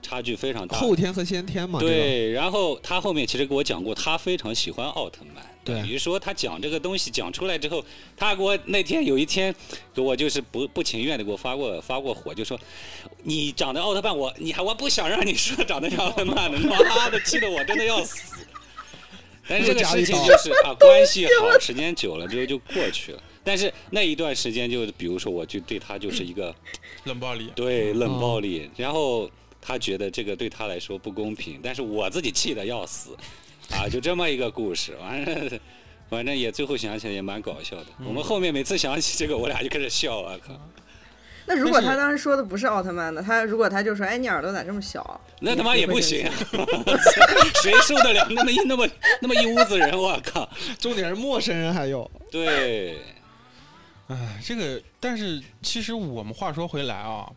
差距非常大的。后天和先天嘛，对，然后他后面其实给我讲过，他非常喜欢奥特曼。对等于说他讲这个东西讲出来之后，他给我那天有一天给我就是不不情愿的给我发过发过火，就说你长得奥特曼，我你还我不想让你说长得像奥特曼的，妈的气得我真的要死。但是这个事情就是啊，关系好，时间久了之后就过去了。但是那一段时间，就比如说，我就对他就是一个冷暴力。对冷暴力，然后他觉得这个对他来说不公平，但是我自己气得要死，啊，就这么一个故事，完了，反正也最后想起来也蛮搞笑的。我们后面每次想起这个，我俩就开始笑，我靠，那如果他当时说的不是奥特曼呢？他如果他就说，哎，你耳朵咋这么小？那他妈也不行啊，谁受得了那么一那么那么一屋子人？我靠，重点是陌生人还有，对，哎，这个，但是其实我们话说回来啊，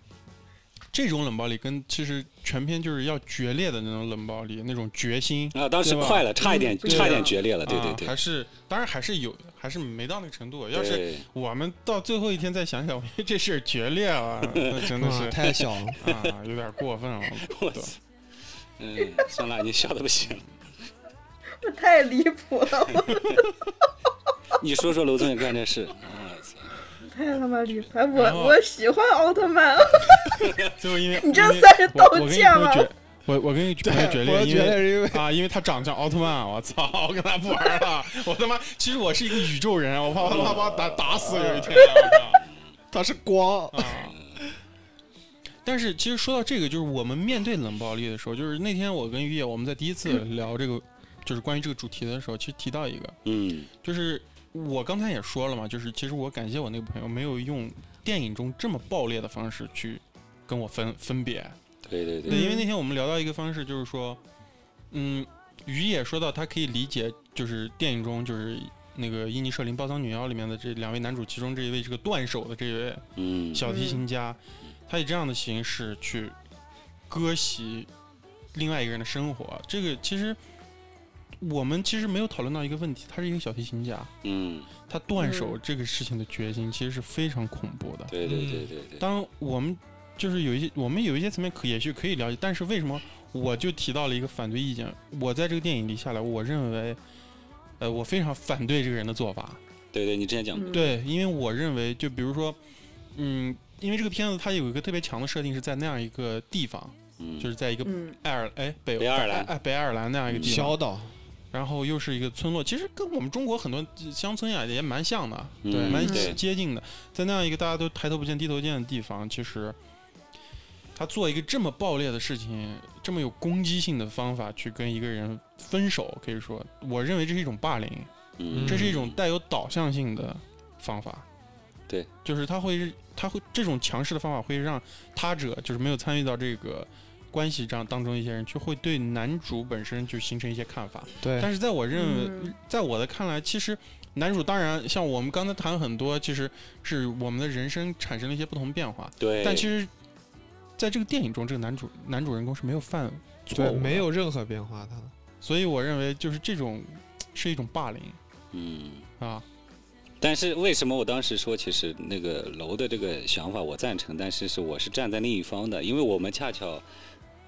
这种冷暴力跟其实全篇就是要决裂的那种冷暴力，那种决心啊，当时快了，差一点，嗯差一点决裂了，对对啊，对还。是当然还是有，还是没到那个程度。要是我们到最后一天再想想，这事儿决裂了，那 真的啊是太小了。啊，有点过分了。对我操，嗯，算了，你笑的不行。这太离谱了，你说说娄宗远干这事，太他妈离谱！哎然后我我喜欢奥特曼，最后因为你这算是道歉吗朋友决，我我跟你 朋友决裂，因为是因为啊，因为他长得像奥特曼，我操，我跟他不玩了。我他妈，其实我是一个宇宙人，我怕我他妈把我打打死有一天。我他是光，啊！但是其实说到这个，就是我们面对冷暴力的时候，就是那天我跟于野我们在第一次聊这个，就是关于这个主题的时候，其实提到一个，嗯就是我刚才也说了嘛，就是其实我感谢我那个朋友没有用电影中这么暴烈的方式去跟我分分别。对对对对，因为那天我们聊到一个方式，就是说，嗯，于也说到他可以理解，就是电影中就是那个《伊尼舍林暴躁女妖》里面的这两位男主，其中这一位是个断手的这一位嗯，小提琴家，他以这样的形式去割席另外一个人的生活。这个其实我们其实没有讨论到一个问题，他是一个小提琴家，嗯，他断手这个事情的决心其实是非常恐怖的。对对对对对，当我们就是有一些，我们有一些层面可也许可以了解，但是为什么我就提到了一个反对意见？我在这个电影里下来，我认为，呃，我非常反对这个人的做法。对对，你之前讲过，嗯对，因为我认为，就比如说，嗯，因为这个片子它有一个特别强的设定，是在那样一个地方，嗯，就是在一个嗯。爱尔哎北北爱尔兰哎北爱尔兰那样一个地方，小岛，然后又是一个村落，其实跟我们中国很多乡村呀也蛮像的，蛮接近的。在那样一个大家都抬头不见低头见的地方，其实他做一个这么暴烈的事情，这么有攻击性的方法去跟一个人分手，可以说，我认为这是一种霸凌，嗯这是一种带有导向性的方法。对，就是他会，他会这种强势的方法会让他者，就是没有参与到这个关系这样当中一些人，就会对男主本身就形成一些看法。对，但是在我认为，嗯在我的看来，其实男主当然像我们刚才谈很多，其实是我们的人生产生了一些不同变化。对，但其实，在这个电影中，这个男主男主人公是没有犯错误，没有任何变化，的所以我认为就是这种是一种霸凌嗯。啊。但是为什么我当时说，其实那个楼的这个想法我赞成，但是是我是站在另一方的，因为我们恰巧，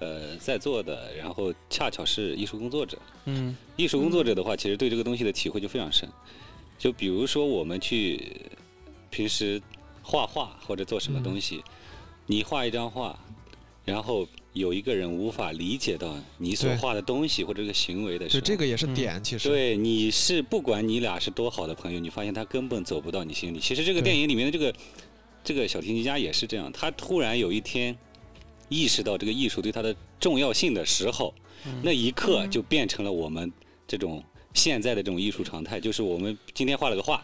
呃，在座的，然后恰巧是艺术工作者。嗯艺术工作者的话，其实对这个东西的体会就非常深。就比如说我们去平时画画或者做什么东西，你画一张画，然后有一个人无法理解到你所画的东西或者这个行为的时候，对这个也是嗯点，其实对，你是不管你俩是多好的朋友，你发现他根本走不到你心里。其实这个电影里面的这个这个小提琴家也是这样，他突然有一天意识到这个艺术对它的重要性的时候，那一刻就变成了我们这种现在的这种艺术常态，就是我们今天画了个画。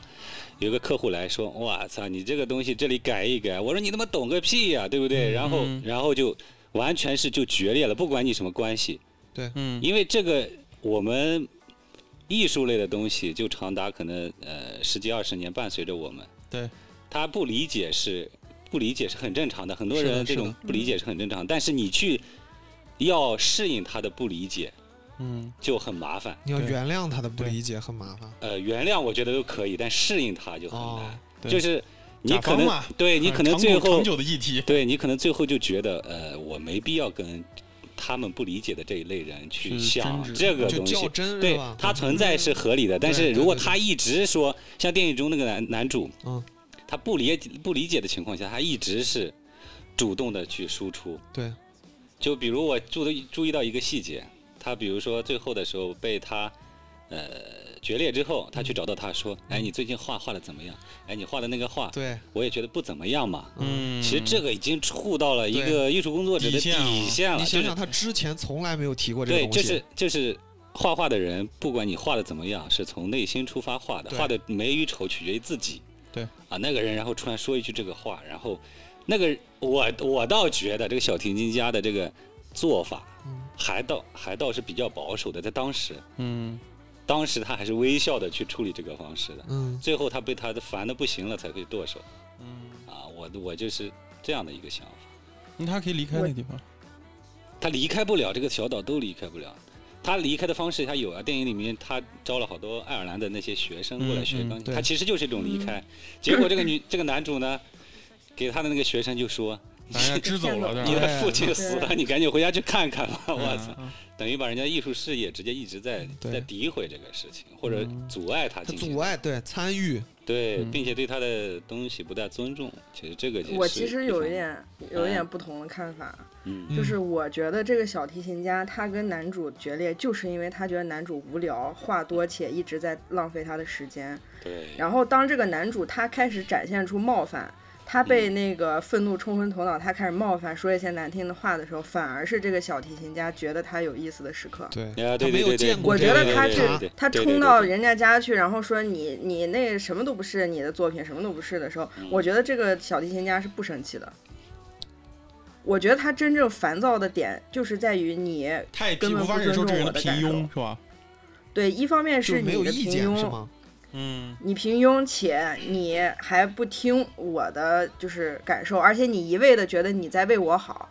有个客户来说：“哇操，你这个东西这里改一改。”我说：“你他妈懂个屁呀、对不对？”然后，嗯然后就完全是就决裂了，不管你什么关系，对嗯因为这个我们艺术类的东西就长达可能呃十几二十年伴随着我们。对，他不理解是不理解是很正常的，很多人这种不理解是很正常。但是你去要适应他的不理解嗯就很麻烦。你要原谅他的不理解很麻烦。呃，原谅我觉得都可以，但适应他就很哦难。对就是你可能对你可能最后长久的议题。对你可能最后就觉得，呃，我没必要跟他们不理解的这一类人去去想这个东西较。真对吧？，它存在是合理的，但是如果他一直说，像电影中那个男男主，嗯，他不理不理解的情况下，他一直是主动的去输出。对，就比如我注的注意到一个细节，他比如说最后的时候被他呃决裂之后，他去找到他说：“嗯哎，你最近画画的怎么样？哎，你画的那个画，对，我也觉得不怎么样嘛。”嗯，其实这个已经触到了一个艺术工作者的底线了你想想，他之前从来没有提过这个对，东西。就是就是画画的人，不管你画的怎么样，是从内心出发画的，画的美与丑取决于自己。对啊，那个人然后突然说一句这个话，然后那个我我倒觉得这个小提琴家的这个做法，嗯还倒还倒是比较保守的，在当时，嗯当时他还是微笑的去处理这个方式的。嗯，最后他被他的烦的不行了，才会剁手。嗯，啊，我我就是这样的一个想法。那他可以离开那地方。他离开不了这个小岛，都离开不了。他离开的方式他有啊，电影里面他招了好多爱尔兰的那些学生过来学钢琴，嗯嗯他其实就是一种离开。结果这个女这个男主呢，给他的那个学生就说把人家支走了，你？的父亲死了，你赶紧回家去看看吧！我操，嗯，等于把人家艺术事业直接一直在在诋毁这个事情，或者嗯阻碍他他进行。阻碍对参与，对，嗯。并且对他的东西不太尊重。其实这个我其实有一，点有一点不同的看法，就是我觉得这个小提琴家他跟男主决裂，就是因为他觉得男主无聊、话多且一直在浪费他的时间。对，然后当这个男主他开始展现出冒犯，他被那个愤怒冲昏头脑，他开始冒犯，说一些难听的话的时候，反而是这个小提琴家觉得他有意思的时刻。对，他没有见过我觉得他是他冲到人家家去，然后说你你那什么都不是，你的作品什么都不是的时候，我觉得这个小提琴家是不生气的。我觉得他真正烦躁的点就是在于你太根本不尊重我的感受庸，是吧？对一方面是你的平意见是庸，吗？嗯你平庸且你还不听我的就是感受，而且你一味的觉得你在为我好，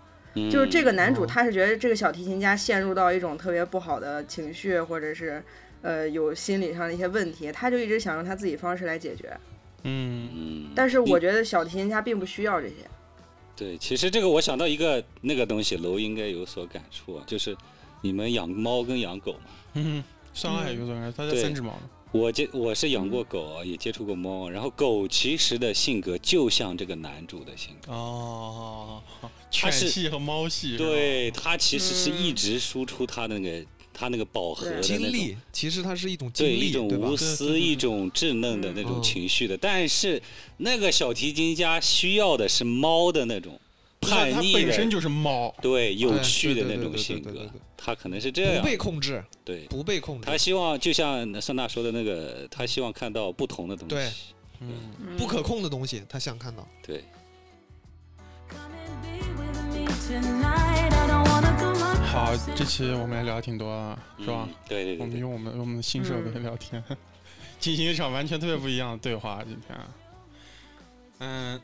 就是这个男主哦他是觉得这个小提琴家陷入到一种特别不好的情绪，或者是呃有心理上的一些问题，他就一直想用他自己方式来解决。嗯嗯，但是我觉得小提琴家并不需要这些。对，其实这个我想到一个那个东西，楼应该有所感触啊，就是你们养猫跟养狗嘛，嗯，上海有个人，他家三只猫。我接我是养过狗，也接触过猫，然后狗其实的性格就像这个男主的性格，哦，它犬是系和猫系，对，它其实是一直输出它的那个它那个饱和的经历其实它是一种经历，对一种无？私、一种稚嫩的那种情绪的，但是那个小提琴家需要的是猫的那种叛逆的，本身就是猫，对有趣的那种性格他可能是这样。不，被控制，对，不被控制。他，希望就像孙娜说的那个，他希望看到不同的东西，嗯，嗯。不可控的东西，他想看到。对，好，这期我们也聊挺多了，是吧嗯？对对我们对对，用我们我们的新设备嗯聊天，进行一场完全特别不一样的对话。今天，嗯，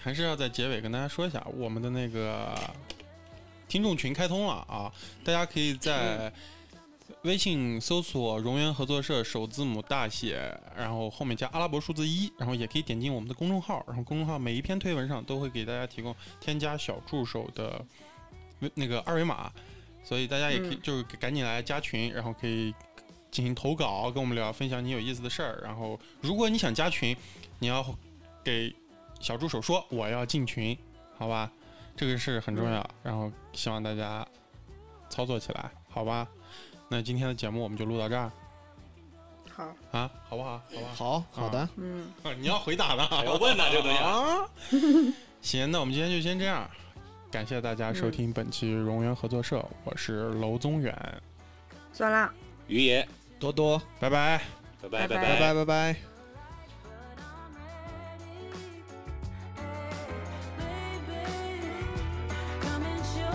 还是要在结尾跟大家说一下，我们的那个听众群开通了啊，大家可以在微信搜索“荣源合作社”首字母大写，然后后面加阿拉伯数字一，然后也可以点进我们的公众号，然后公众号每一篇推文上都会给大家提供添加小助手的那个二维码，所以大家也可以嗯就是赶紧来加群，然后可以进行投稿，跟我们聊，分享你有意思的事儿。然后如果你想加群，你要给小助手说我要进群，好吧？这个是很重要。然后希望大家操作起来，好吧？那今天的节目我们就录到这儿好，啊，好不好？好吧好？好好的，嗯，啊你要回答呢，还要问呢这个东西啊啊。行，那我们今天就先这样，感谢大家收听本期荣源合作社，我是娄宗远，算啦。于爷，多多，拜拜。拜拜拜拜。拜拜。拜。Come and show